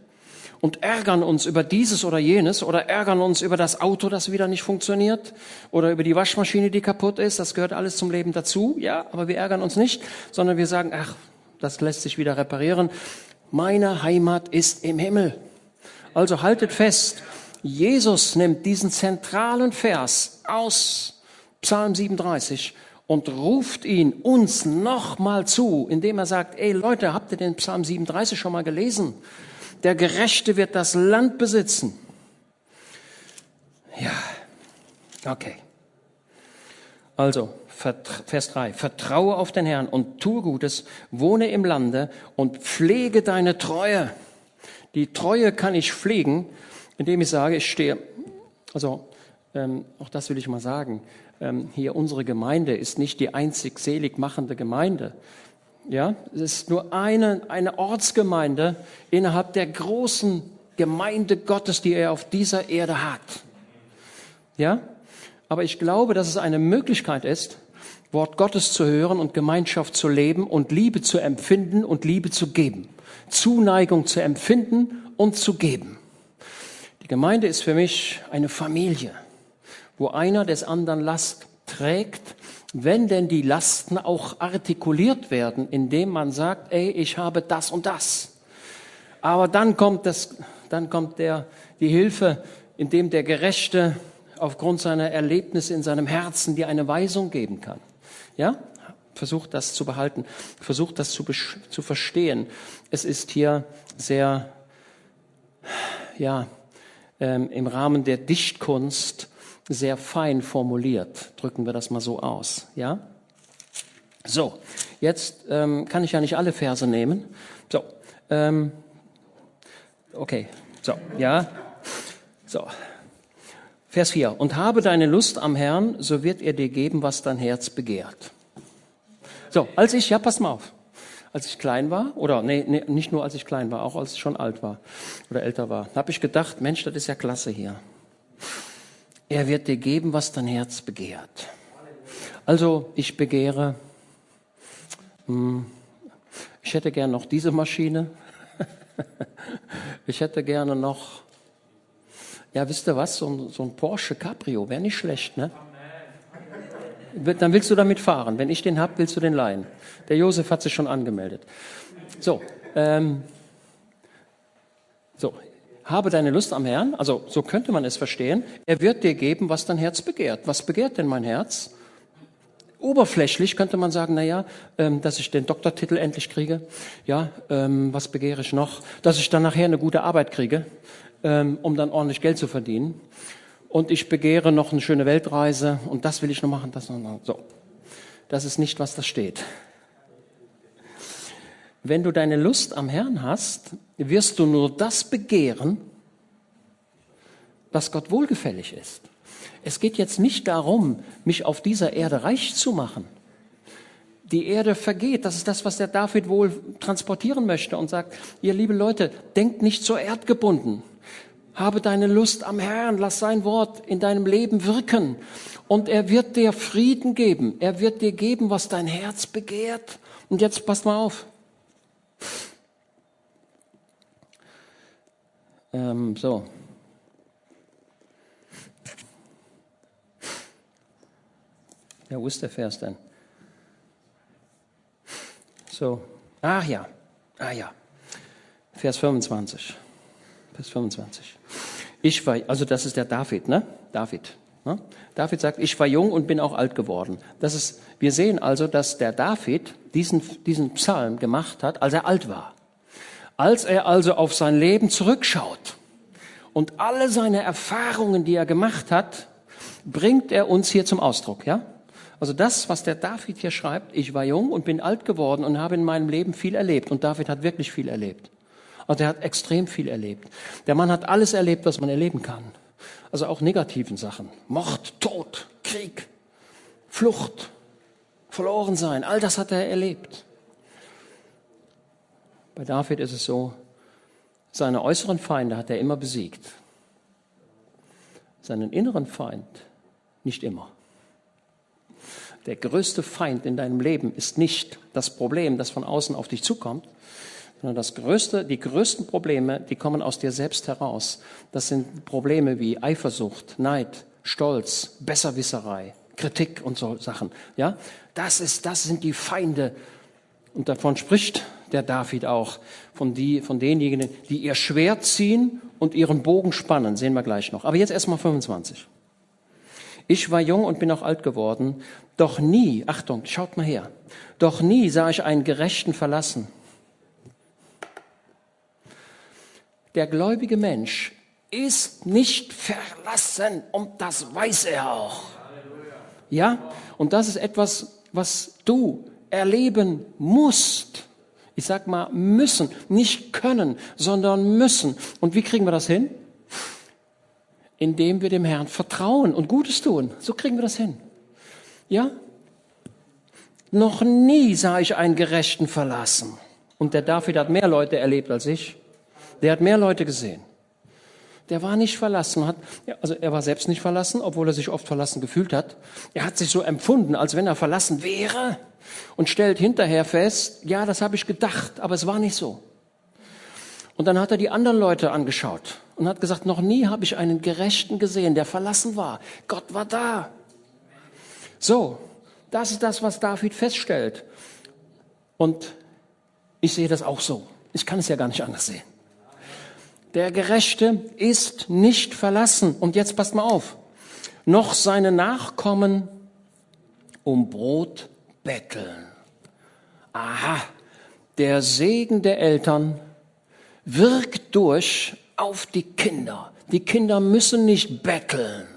und ärgern uns über dieses oder jenes oder ärgern uns über das Auto, das wieder nicht funktioniert oder über die Waschmaschine, die kaputt ist. Das gehört alles zum Leben dazu, ja, aber wir ärgern uns nicht, sondern wir sagen, ach, das lässt sich wieder reparieren. Meine Heimat ist im Himmel. Also haltet fest, Jesus nimmt diesen zentralen Vers aus Psalm 37 und ruft ihn uns nochmal zu, indem er sagt, ey Leute, habt ihr den Psalm 37 schon mal gelesen? Der Gerechte wird das Land besitzen. Ja, okay. Also, Vers 3. Vertraue auf den Herrn und tue Gutes, wohne im Lande und pflege deine Treue. Die Treue kann ich pflegen, indem ich sage, ich stehe. Also, ähm, auch das will ich mal sagen. Ähm, hier unsere Gemeinde ist nicht die einzig selig machende Gemeinde. Ja, es ist nur eine, eine Ortsgemeinde innerhalb der großen Gemeinde Gottes, die er auf dieser Erde hat. Ja, aber ich glaube, dass es eine Möglichkeit ist, Wort Gottes zu hören und Gemeinschaft zu leben und Liebe zu empfinden und Liebe zu geben. Zuneigung zu empfinden und zu geben. Die Gemeinde ist für mich eine Familie, wo einer des anderen Last trägt wenn denn die Lasten auch artikuliert werden, indem man sagt, ey, ich habe das und das. Aber dann kommt das, dann kommt der, die Hilfe, indem der Gerechte aufgrund seiner Erlebnisse in seinem Herzen dir eine Weisung geben kann. Ja? Versucht das zu behalten, versucht das zu, zu verstehen. Es ist hier sehr, ja, ähm, im Rahmen der Dichtkunst sehr fein formuliert. Drücken wir das mal so aus, ja? So, jetzt ähm, kann ich ja nicht alle Verse nehmen. So, ähm, okay, so, ja, so. Vers 4. Und habe deine Lust am Herrn, so wird er dir geben, was dein Herz begehrt. So, als ich, ja, pass mal auf. Als ich klein war, oder nee, nee, nicht nur als ich klein war, auch als ich schon alt war oder älter war, habe ich gedacht, Mensch, das ist ja klasse hier. Er wird dir geben, was dein Herz begehrt. Also ich begehre, hm, ich hätte gern noch diese Maschine. ich hätte gerne noch, ja, wisst ihr was, so ein, so ein Porsche Cabrio wäre nicht schlecht, ne? Dann willst du damit fahren. Wenn ich den hab, willst du den leihen. Der Josef hat sich schon angemeldet. So, ähm, so, habe deine Lust am Herrn, also so könnte man es verstehen, er wird dir geben, was dein Herz begehrt. Was begehrt denn mein Herz? Oberflächlich könnte man sagen, na ja, ähm, dass ich den Doktortitel endlich kriege. Ja, ähm, was begehre ich noch? Dass ich dann nachher eine gute Arbeit kriege, ähm, um dann ordentlich Geld zu verdienen. Und ich begehre noch eine schöne Weltreise und das will ich noch machen, das noch. So. Das ist nicht, was da steht. Wenn du deine Lust am Herrn hast, wirst du nur das begehren, was Gott wohlgefällig ist. Es geht jetzt nicht darum, mich auf dieser Erde reich zu machen. Die Erde vergeht. Das ist das, was der David wohl transportieren möchte und sagt, ihr liebe Leute, denkt nicht so erdgebunden. Habe deine Lust am Herrn, lass sein Wort in deinem Leben wirken. Und er wird dir Frieden geben. Er wird dir geben, was dein Herz begehrt. Und jetzt passt mal auf. Ähm, so. Ja, wo ist der Vers denn? So, ach ja, ah ja, Vers 25. Vers 25. Ich war, also das ist der David, ne? David. Ne? David sagt, ich war jung und bin auch alt geworden. Das ist, wir sehen also, dass der David diesen, diesen Psalm gemacht hat, als er alt war. Als er also auf sein Leben zurückschaut und alle seine Erfahrungen, die er gemacht hat, bringt er uns hier zum Ausdruck, ja? Also das, was der David hier schreibt, ich war jung und bin alt geworden und habe in meinem Leben viel erlebt. Und David hat wirklich viel erlebt. Also er hat extrem viel erlebt. Der Mann hat alles erlebt, was man erleben kann. Also auch negativen Sachen. Mord, Tod, Krieg, Flucht, verloren sein. All das hat er erlebt. Bei David ist es so, seine äußeren Feinde hat er immer besiegt. Seinen inneren Feind nicht immer. Der größte Feind in deinem Leben ist nicht das Problem, das von außen auf dich zukommt, sondern das größte, die größten Probleme, die kommen aus dir selbst heraus. Das sind Probleme wie Eifersucht, Neid, Stolz, Besserwisserei, Kritik und so Sachen. Ja, das ist, das sind die Feinde. Und davon spricht der David auch von, die, von denjenigen, die ihr Schwert ziehen und ihren Bogen spannen. Sehen wir gleich noch. Aber jetzt erstmal 25. Ich war jung und bin auch alt geworden, doch nie, Achtung, schaut mal her, doch nie sah ich einen Gerechten verlassen Der gläubige Mensch ist nicht verlassen und das weiß er auch. Ja? Und das ist etwas, was du erleben musst. Ich sag mal müssen, nicht können, sondern müssen. Und wie kriegen wir das hin? Indem wir dem Herrn vertrauen und Gutes tun. So kriegen wir das hin. Ja? Noch nie sah ich einen Gerechten verlassen. Und der David hat mehr Leute erlebt als ich. Der hat mehr Leute gesehen. Der war nicht verlassen, hat, also er war selbst nicht verlassen, obwohl er sich oft verlassen gefühlt hat. Er hat sich so empfunden, als wenn er verlassen wäre und stellt hinterher fest, ja, das habe ich gedacht, aber es war nicht so. Und dann hat er die anderen Leute angeschaut und hat gesagt, noch nie habe ich einen Gerechten gesehen, der verlassen war. Gott war da. So, das ist das, was David feststellt. Und ich sehe das auch so. Ich kann es ja gar nicht anders sehen. Der Gerechte ist nicht verlassen. Und jetzt passt mal auf. Noch seine Nachkommen um Brot betteln. Aha, der Segen der Eltern wirkt durch auf die Kinder. Die Kinder müssen nicht betteln.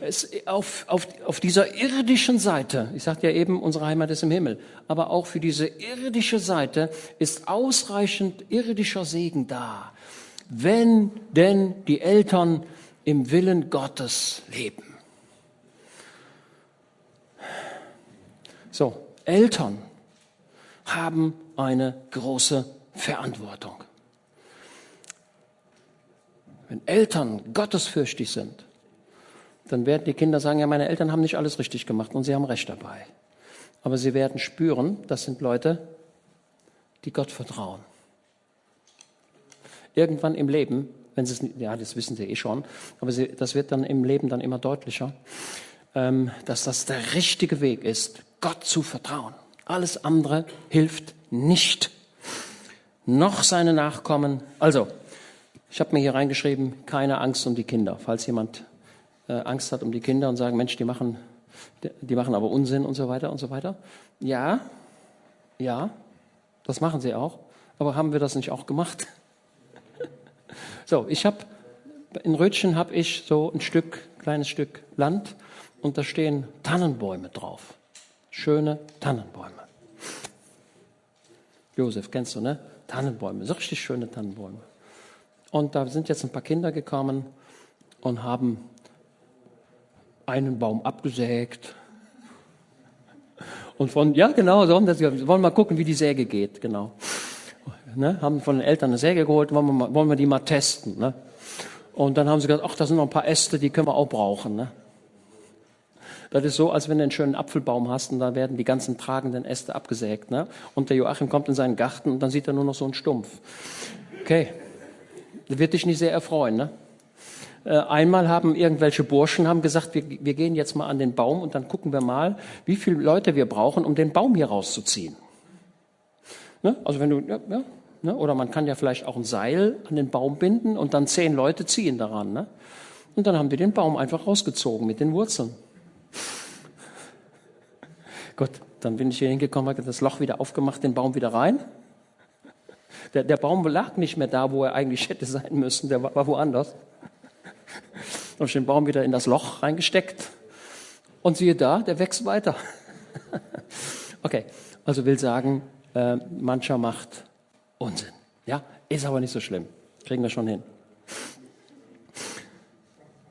Es, auf, auf, auf dieser irdischen Seite, ich sagte ja eben, unsere Heimat ist im Himmel, aber auch für diese irdische Seite ist ausreichend irdischer Segen da wenn denn die Eltern im Willen Gottes leben. So, Eltern haben eine große Verantwortung. Wenn Eltern gottesfürchtig sind, dann werden die Kinder sagen, ja, meine Eltern haben nicht alles richtig gemacht und sie haben recht dabei. Aber sie werden spüren, das sind Leute, die Gott vertrauen irgendwann im Leben, wenn Sie es, ja, das wissen Sie eh schon, aber Sie, das wird dann im Leben dann immer deutlicher, ähm, dass das der richtige Weg ist, Gott zu vertrauen. Alles andere hilft nicht. Noch seine Nachkommen. Also, ich habe mir hier reingeschrieben, keine Angst um die Kinder. Falls jemand äh, Angst hat um die Kinder und sagen, Mensch, die machen, die machen aber Unsinn und so weiter und so weiter. Ja, ja, das machen sie auch. Aber haben wir das nicht auch gemacht? So, ich habe in Rötchen habe ich so ein Stück, kleines Stück Land und da stehen Tannenbäume drauf. Schöne Tannenbäume. Josef, kennst du, ne? Tannenbäume, so richtig schöne Tannenbäume. Und da sind jetzt ein paar Kinder gekommen und haben einen Baum abgesägt. Und von, ja, genau, so, wir wollen mal gucken, wie die Säge geht, genau ne, haben von den Eltern eine Säge geholt, wollen wir, mal, wollen wir die mal testen. Ne? Und dann haben sie gesagt, ach, da sind noch ein paar Äste, die können wir auch brauchen. Ne? Das ist so, als wenn du einen schönen Apfelbaum hast und da werden die ganzen tragenden Äste abgesägt. Ne? Und der Joachim kommt in seinen Garten und dann sieht er nur noch so einen Stumpf. Okay, das wird dich nicht sehr erfreuen. Ne? Äh, einmal haben irgendwelche Burschen haben gesagt, wir, wir gehen jetzt mal an den Baum und dann gucken wir mal, wie viele Leute wir brauchen, um den Baum hier rauszuziehen. Ne? Also wenn du, ja, ja, ne? oder man kann ja vielleicht auch ein Seil an den Baum binden und dann zehn Leute ziehen daran. Ne? Und dann haben die den Baum einfach rausgezogen mit den Wurzeln. Gut, dann bin ich hier hingekommen, habe das Loch wieder aufgemacht, den Baum wieder rein. Der, der Baum lag nicht mehr da, wo er eigentlich hätte sein müssen, der war, war woanders. Habe ich den Baum wieder in das Loch reingesteckt und siehe da, der wächst weiter. okay, also will sagen, äh, mancher macht Unsinn. Ja, ist aber nicht so schlimm. Kriegen wir schon hin.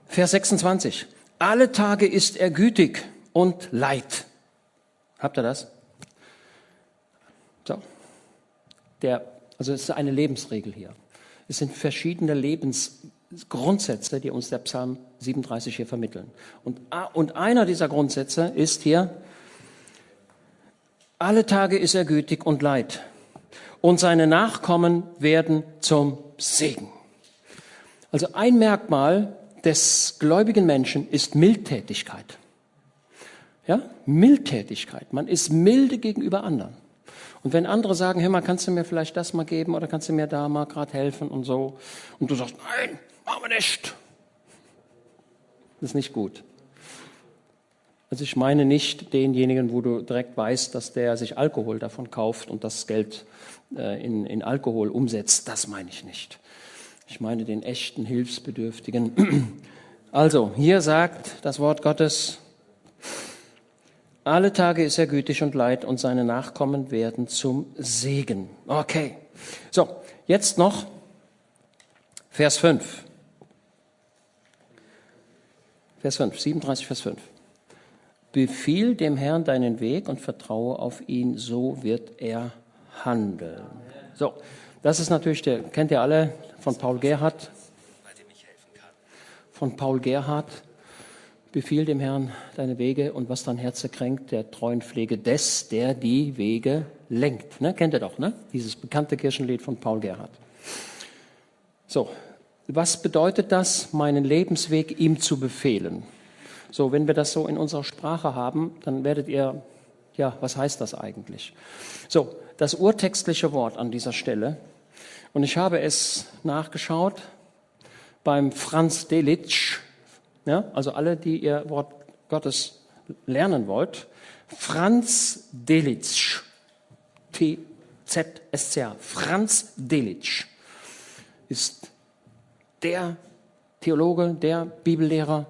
Vers 26. Alle Tage ist er gütig und leid. Habt ihr das? So. Der, also es ist eine Lebensregel hier. Es sind verschiedene Lebensgrundsätze, die uns der Psalm 37 hier vermitteln. Und, und einer dieser Grundsätze ist hier, alle Tage ist er gütig und leid. Und seine Nachkommen werden zum Segen. Also ein Merkmal des gläubigen Menschen ist Mildtätigkeit. Ja? Mildtätigkeit. Man ist milde gegenüber anderen. Und wenn andere sagen, hör mal, kannst du mir vielleicht das mal geben oder kannst du mir da mal gerade helfen und so. Und du sagst, nein, machen wir nicht. Das ist nicht gut. Also ich meine nicht denjenigen, wo du direkt weißt, dass der sich Alkohol davon kauft und das Geld äh, in, in Alkohol umsetzt. Das meine ich nicht. Ich meine den echten Hilfsbedürftigen. Also, hier sagt das Wort Gottes, alle Tage ist er gütig und leid und seine Nachkommen werden zum Segen. Okay. So, jetzt noch Vers 5. Vers 5, 37, Vers 5. Befiehl dem Herrn deinen Weg und vertraue auf ihn, so wird er handeln. So, das ist natürlich der, kennt ihr alle von Paul Gerhardt? Von Paul Gerhardt. Befiehl dem Herrn deine Wege und was dein Herz kränkt, der treuen Pflege des, der die Wege lenkt. Ne? Kennt ihr doch, ne? Dieses bekannte Kirchenlied von Paul Gerhardt. So, was bedeutet das, meinen Lebensweg ihm zu befehlen? So, wenn wir das so in unserer Sprache haben, dann werdet ihr, ja, was heißt das eigentlich? So, das urtextliche Wort an dieser Stelle, und ich habe es nachgeschaut beim Franz Delitzsch, ja, also alle, die ihr Wort Gottes lernen wollt, Franz Delitzsch, T-Z-S-C-H, Franz Delitzsch ist der Theologe, der Bibellehrer,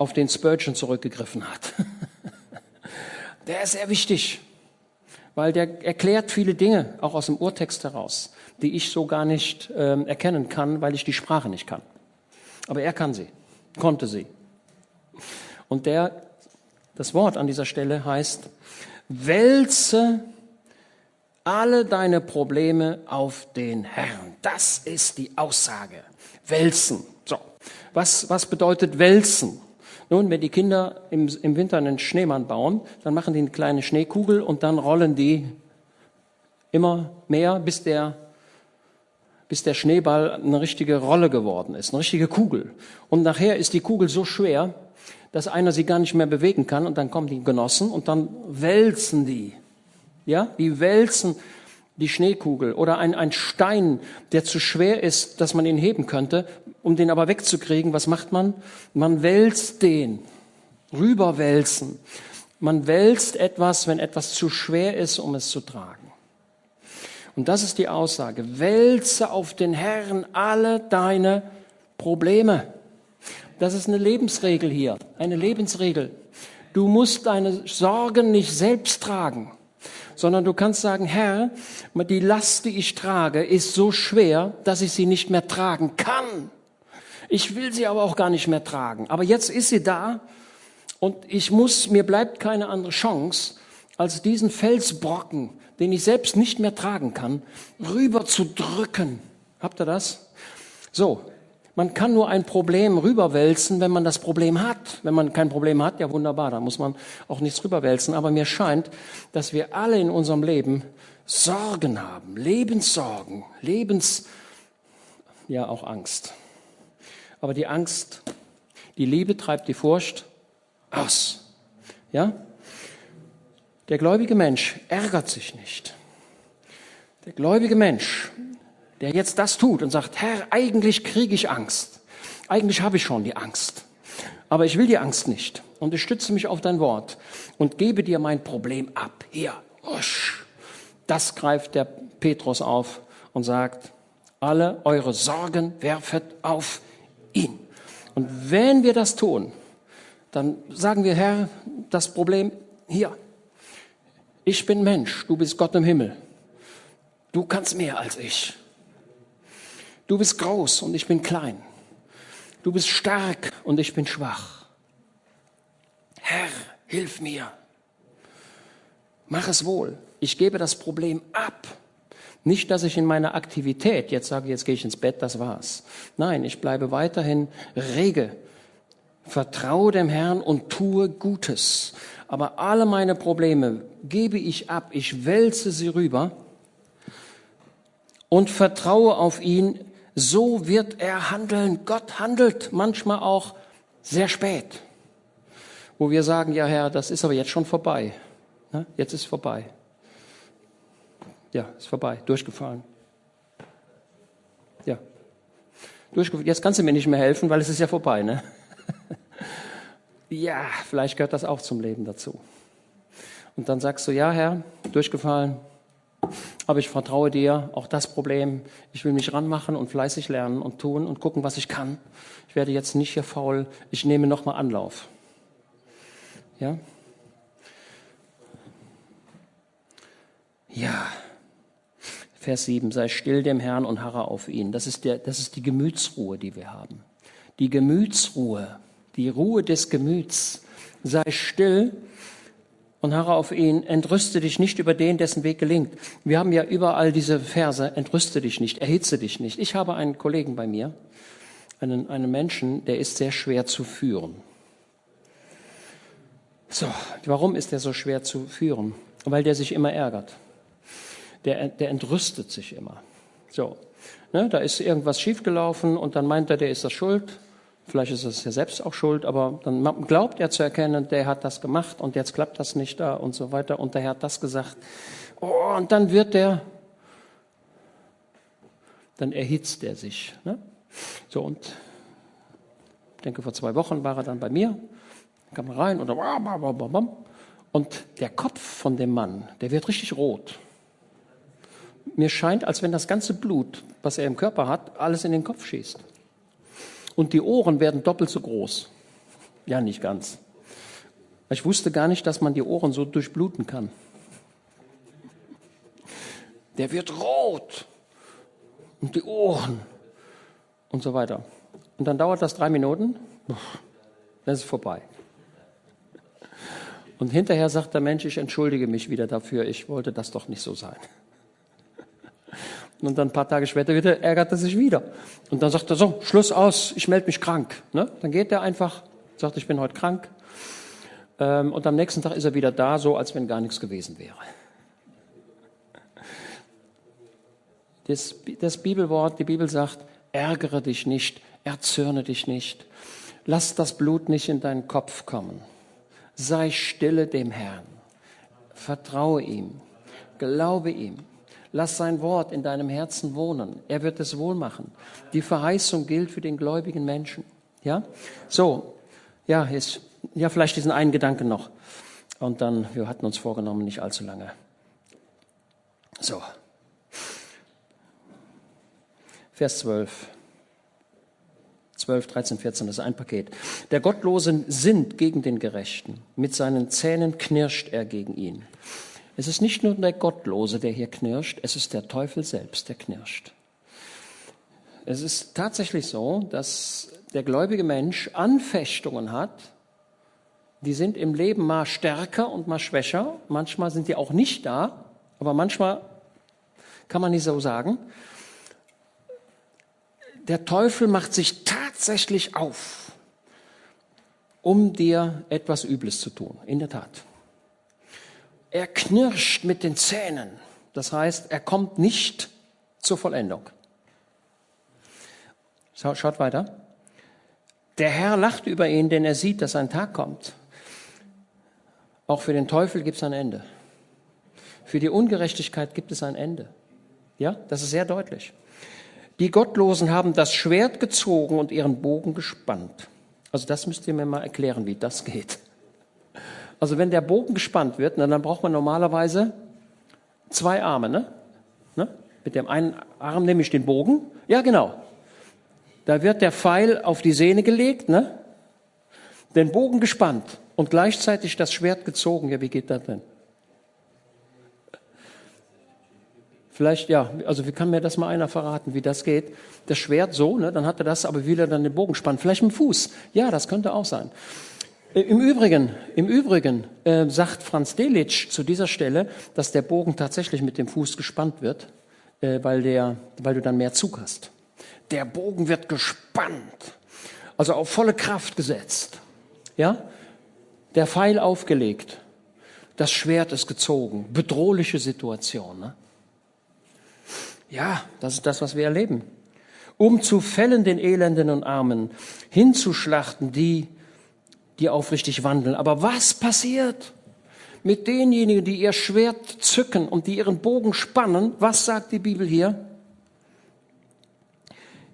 auf den Spurgeon zurückgegriffen hat. der ist sehr wichtig, weil der erklärt viele Dinge, auch aus dem Urtext heraus, die ich so gar nicht äh, erkennen kann, weil ich die Sprache nicht kann. Aber er kann sie, konnte sie. Und der, das Wort an dieser Stelle heißt, wälze alle deine Probleme auf den Herrn. Das ist die Aussage. Wälzen. So. Was, was bedeutet wälzen? Nun, wenn die Kinder im, im Winter einen Schneemann bauen, dann machen die eine kleine Schneekugel und dann rollen die immer mehr, bis der bis der Schneeball eine richtige Rolle geworden ist, eine richtige Kugel. Und nachher ist die Kugel so schwer, dass einer sie gar nicht mehr bewegen kann und dann kommen die Genossen und dann wälzen die. Ja, die wälzen die Schneekugel oder ein, ein Stein, der zu schwer ist, dass man ihn heben könnte, um den aber wegzukriegen. Was macht man? Man wälzt den. Rüberwälzen. Man wälzt etwas, wenn etwas zu schwer ist, um es zu tragen. Und das ist die Aussage. Wälze auf den Herrn alle deine Probleme. Das ist eine Lebensregel hier, eine Lebensregel. Du musst deine Sorgen nicht selbst tragen, sondern du kannst sagen, Herr, die Last, die ich trage, ist so schwer, dass ich sie nicht mehr tragen kann. Ich will sie aber auch gar nicht mehr tragen. Aber jetzt ist sie da und ich muss, mir bleibt keine andere Chance, als diesen Felsbrocken den ich selbst nicht mehr tragen kann, rüber zu drücken. Habt ihr das? So. Man kann nur ein Problem rüberwälzen, wenn man das Problem hat. Wenn man kein Problem hat, ja wunderbar, da muss man auch nichts rüberwälzen. Aber mir scheint, dass wir alle in unserem Leben Sorgen haben, Lebenssorgen, Lebens, ja auch Angst. Aber die Angst, die Liebe treibt die Furcht aus. Ja? Der gläubige Mensch ärgert sich nicht. Der gläubige Mensch, der jetzt das tut und sagt, Herr, eigentlich kriege ich Angst. Eigentlich habe ich schon die Angst. Aber ich will die Angst nicht. Und ich stütze mich auf dein Wort und gebe dir mein Problem ab. Hier, husch. Das greift der Petrus auf und sagt, alle eure Sorgen werfet auf ihn. Und wenn wir das tun, dann sagen wir, Herr, das Problem hier. Ich bin Mensch, du bist Gott im Himmel. Du kannst mehr als ich. Du bist groß und ich bin klein. Du bist stark und ich bin schwach. Herr, hilf mir. Mach es wohl. Ich gebe das Problem ab. Nicht, dass ich in meiner Aktivität jetzt sage, jetzt gehe ich ins Bett, das war's. Nein, ich bleibe weiterhin rege. Vertraue dem Herrn und tue Gutes. Aber alle meine Probleme gebe ich ab. Ich wälze sie rüber und vertraue auf ihn. So wird er handeln. Gott handelt manchmal auch sehr spät, wo wir sagen, ja Herr, das ist aber jetzt schon vorbei. Ne? Jetzt ist vorbei. Ja, ist vorbei, durchgefallen. Ja. Durchgefallen. Jetzt kannst du mir nicht mehr helfen, weil es ist ja vorbei, ne? ja, vielleicht gehört das auch zum Leben dazu. Und dann sagst du, ja, Herr, durchgefallen, aber ich vertraue dir, auch das Problem, ich will mich ranmachen und fleißig lernen und tun und gucken, was ich kann. Ich werde jetzt nicht hier faul, ich nehme nochmal Anlauf. Ja? Ja. Vers 7, sei still dem Herrn und harre auf ihn. Das ist, der, das ist die Gemütsruhe, die wir haben. Die Gemütsruhe, die Ruhe des Gemüts. Sei still und harre auf ihn. Entrüste dich nicht über den, dessen Weg gelingt. Wir haben ja überall diese Verse, entrüste dich nicht, erhitze dich nicht. Ich habe einen Kollegen bei mir, einen, einen Menschen, der ist sehr schwer zu führen. So, warum ist er so schwer zu führen? Weil der sich immer ärgert der, der entrüstet sich immer. So, ne, da ist irgendwas schiefgelaufen und dann meint er, der ist das schuld. Vielleicht ist es ja selbst auch schuld, aber dann glaubt er zu erkennen, der hat das gemacht und jetzt klappt das nicht da und so weiter und der Herr hat das gesagt. Oh, und dann wird der, dann erhitzt er sich. Ne? So und ich denke, vor zwei Wochen war er dann bei mir, kam rein und, und der Kopf von dem Mann, der wird richtig rot mir scheint, als wenn das ganze Blut, was er im Körper hat, alles in den Kopf schießt. Und die Ohren werden doppelt so groß. Ja, nicht ganz. Ich wusste gar nicht, dass man die Ohren so durchbluten kann. Der wird rot. Und die Ohren. Und so weiter. Und dann dauert das drei Minuten. Dann ist es vorbei. Und hinterher sagt der Mensch, ich entschuldige mich wieder dafür, ich wollte das doch nicht so sein. Und dann ein paar Tage später wieder ärgert er sich wieder. Und dann sagt er so, Schluss aus, ich melde mich krank. Ne? Dann geht er einfach, sagt, ich bin heute krank. Ähm, und am nächsten Tag ist er wieder da, so als wenn gar nichts gewesen wäre. Das, das Bibelwort, die Bibel sagt, ärgere dich nicht, erzürne dich nicht. Lass das Blut nicht in deinen Kopf kommen. Sei stille dem Herrn. Vertraue ihm. Glaube ihm. Lass sein Wort in deinem Herzen wohnen. Er wird es wohl machen. Die Verheißung gilt für den gläubigen Menschen. Ja? So. Ja, ist, ja, vielleicht diesen einen Gedanken noch. Und dann, wir hatten uns vorgenommen, nicht allzu lange. So. Vers 12. 12, 13, 14, das ist ein Paket. Der Gottlose sinnt gegen den Gerechten. Mit seinen Zähnen knirscht er gegen ihn. Es ist nicht nur der Gottlose, der hier knirscht, es ist der Teufel selbst, der knirscht. Es ist tatsächlich so, dass der gläubige Mensch Anfechtungen hat, die sind im Leben mal stärker und mal schwächer. Manchmal sind die auch nicht da, aber manchmal kann man nicht so sagen. Der Teufel macht sich tatsächlich auf, um dir etwas Übles zu tun, in der Tat. Er knirscht mit den Zähnen. Das heißt, er kommt nicht zur Vollendung. Schaut weiter. Der Herr lacht über ihn, denn er sieht, dass ein Tag kommt. Auch für den Teufel gibt es ein Ende. Für die Ungerechtigkeit gibt es ein Ende. Ja, das ist sehr deutlich. Die Gottlosen haben das Schwert gezogen und ihren Bogen gespannt. Also das müsst ihr mir mal erklären, wie das geht. Also wenn der Bogen gespannt wird, dann braucht man normalerweise zwei Arme, ne? ne? Mit dem einen Arm nehme ich den Bogen. Ja, genau. Da wird der Pfeil auf die Sehne gelegt, ne? Den Bogen gespannt und gleichzeitig das Schwert gezogen. Ja, wie geht das denn? Vielleicht, ja, also wie kann mir das mal einer verraten, wie das geht? Das Schwert so, ne, dann hat er das, aber will er dann den Bogen spannen? Vielleicht mit dem Fuß. Ja, das könnte auch sein. Im Übrigen, im Übrigen äh, sagt Franz Delitzsch zu dieser Stelle, dass der Bogen tatsächlich mit dem Fuß gespannt wird, äh, weil, der, weil du dann mehr Zug hast. Der Bogen wird gespannt, also auf volle Kraft gesetzt. Ja, der Pfeil aufgelegt, das Schwert ist gezogen, bedrohliche Situation. Ne? Ja, das ist das, was wir erleben. Um zu fällen den Elenden und Armen, hinzuschlachten die, die aufrichtig wandeln. Aber was passiert mit denjenigen, die ihr Schwert zücken und die ihren Bogen spannen? Was sagt die Bibel hier?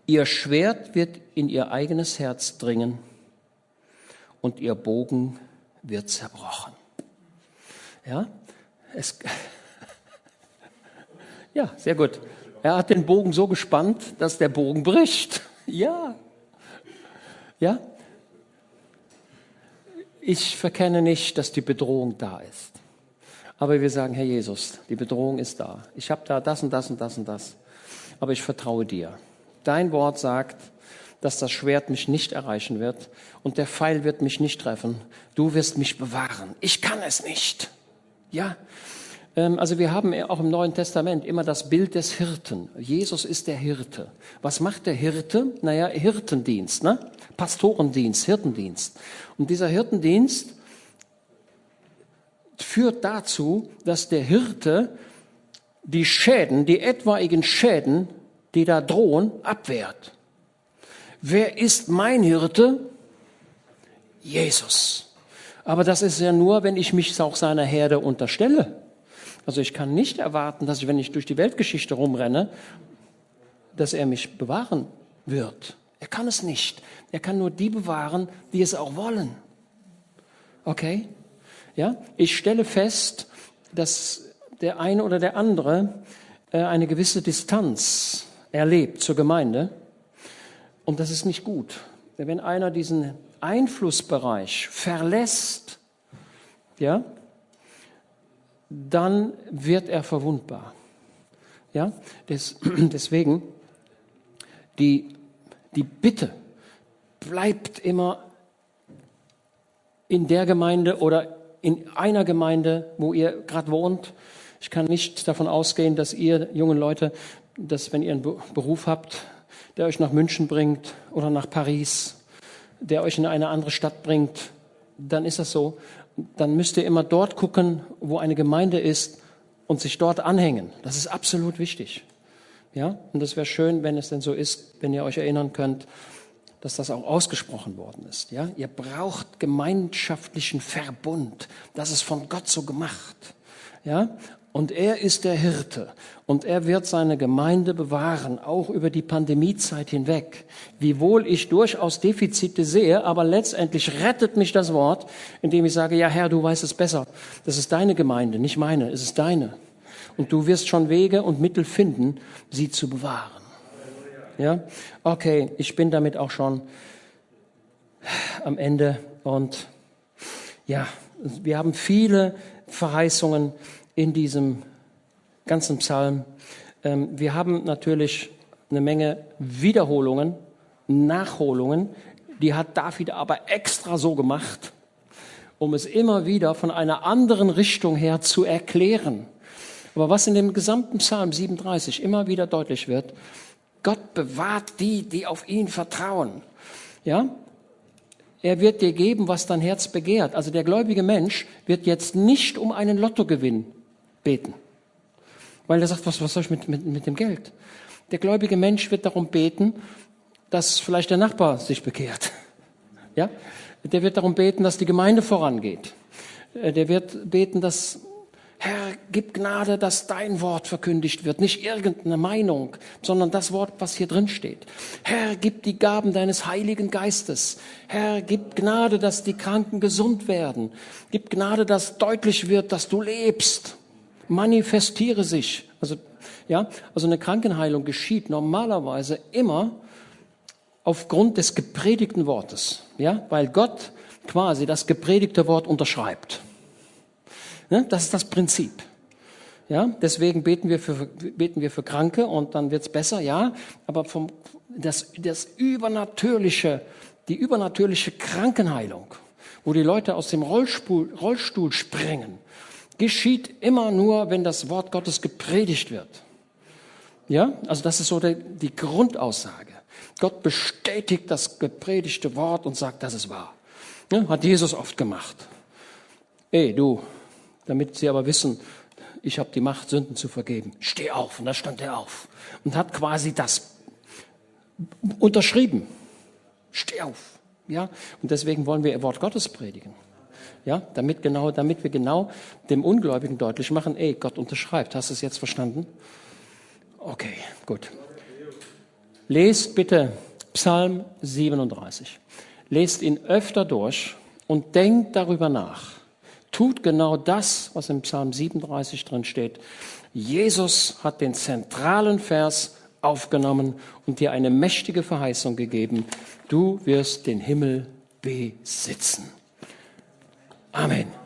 Ihr Schwert wird in ihr eigenes Herz dringen und ihr Bogen wird zerbrochen. Ja, es, ja, sehr gut. Er hat den Bogen so gespannt, dass der Bogen bricht. Ja. Ja, ich verkenne nicht, dass die Bedrohung da ist. Aber wir sagen, Herr Jesus, die Bedrohung ist da. Ich habe da das und das und das und das. Aber ich vertraue dir. Dein Wort sagt, dass das Schwert mich nicht erreichen wird und der Pfeil wird mich nicht treffen. Du wirst mich bewahren. Ich kann es nicht. Ja. Ähm, also wir haben auch im Neuen Testament immer das Bild des Hirten. Jesus ist der Hirte. Was macht der Hirte? Naja, Hirtendienst, ne? Pastorendienst, Hirtendienst. Und dieser Hirtendienst führt dazu, dass der Hirte die Schäden, die etwaigen Schäden, die da drohen, abwehrt. Wer ist mein Hirte? Jesus. Aber das ist ja nur, wenn ich mich auch seiner Herde unterstelle. Also ich kann nicht erwarten, dass ich, wenn ich durch die Weltgeschichte rumrenne, dass er mich bewahren wird. Er kann es nicht. Er kann nur die bewahren, die es auch wollen. Okay? Ja? Ich stelle fest, dass der eine oder der andere äh, eine gewisse Distanz erlebt zur Gemeinde. Und das ist nicht gut. Wenn einer diesen Einflussbereich verlässt, ja, dann wird er verwundbar. Ja, Des, deswegen die, die Bitte bleibt immer in der Gemeinde oder in einer Gemeinde, wo ihr gerade wohnt. Ich kann nicht davon ausgehen, dass ihr jungen Leute, dass wenn ihr einen Beruf habt, der euch nach München bringt oder nach Paris, der euch in eine andere Stadt bringt, dann ist das so. Dann müsst ihr immer dort gucken, wo eine Gemeinde ist und sich dort anhängen. Das ist absolut wichtig. Ja, und das wäre schön, wenn es denn so ist, wenn ihr euch erinnern könnt, dass das auch ausgesprochen worden ist. Ja, ihr braucht gemeinschaftlichen Verbund. Das ist von Gott so gemacht. Ja, und er ist der Hirte und er wird seine Gemeinde bewahren, auch über die Pandemiezeit hinweg. Wiewohl ich durchaus Defizite sehe, aber letztendlich rettet mich das Wort, indem ich sage, ja Herr, du weißt es besser. Das ist deine Gemeinde, nicht meine, es ist deine. Und du wirst schon Wege und Mittel finden, sie zu bewahren. Ja? Okay, ich bin damit auch schon am Ende und ja, wir haben viele Verheißungen in diesem ganzen Psalm. Ähm, wir haben natürlich eine Menge Wiederholungen, Nachholungen. Die hat David aber extra so gemacht, um es immer wieder von einer anderen Richtung her zu erklären. Aber was in dem gesamten Psalm 37 immer wieder deutlich wird, Gott bewahrt die, die auf ihn vertrauen. Ja? Er wird dir geben, was dein Herz begehrt. Also der gläubige Mensch wird jetzt nicht um einen Lottogewinn beten. Weil er sagt, was, was soll ich mit, mit, mit dem Geld? Der gläubige Mensch wird darum beten, dass vielleicht der Nachbar sich bekehrt. Ja? Der wird darum beten, dass die Gemeinde vorangeht. Äh, der wird beten, dass Herr, gib Gnade, dass dein Wort verkündigt wird, nicht irgendeine Meinung, sondern das Wort, was hier drin steht. Herr, gib die Gaben deines Heiligen Geistes. Herr, gib Gnade, dass die Kranken gesund werden. Gib Gnade, dass deutlich wird, dass du lebst. Manifestiere sich. Also, ja, also eine Krankenheilung geschieht normalerweise immer aufgrund des gepredigten Wortes. Ja, weil Gott quasi das gepredigte Wort unterschreibt. Ne? Das ist das Prinzip. Ja, deswegen beten wir für, beten wir für Kranke und dann wird's besser, ja. Aber vom, das, das übernatürliche, die übernatürliche Krankenheilung, wo die Leute aus dem Rollstuhl, Rollstuhl springen, geschieht immer nur, wenn das Wort Gottes gepredigt wird. Ja, also das ist so die, die Grundaussage. Gott bestätigt das gepredigte Wort und sagt, das ist wahr. Ja, hat Jesus oft gemacht. Ey, du, damit sie aber wissen, ich habe die Macht, Sünden zu vergeben. Steh auf. Und da stand er auf und hat quasi das unterschrieben. Steh auf. Ja, und deswegen wollen wir ihr Wort Gottes predigen. Ja, damit genau, damit wir genau dem Ungläubigen deutlich machen, ey, Gott unterschreibt. Hast du es jetzt verstanden? Okay, gut. Lest bitte Psalm 37. Lest ihn öfter durch und denkt darüber nach tut genau das, was im Psalm 37 drin steht. Jesus hat den zentralen Vers aufgenommen und dir eine mächtige Verheißung gegeben. Du wirst den Himmel besitzen. Amen.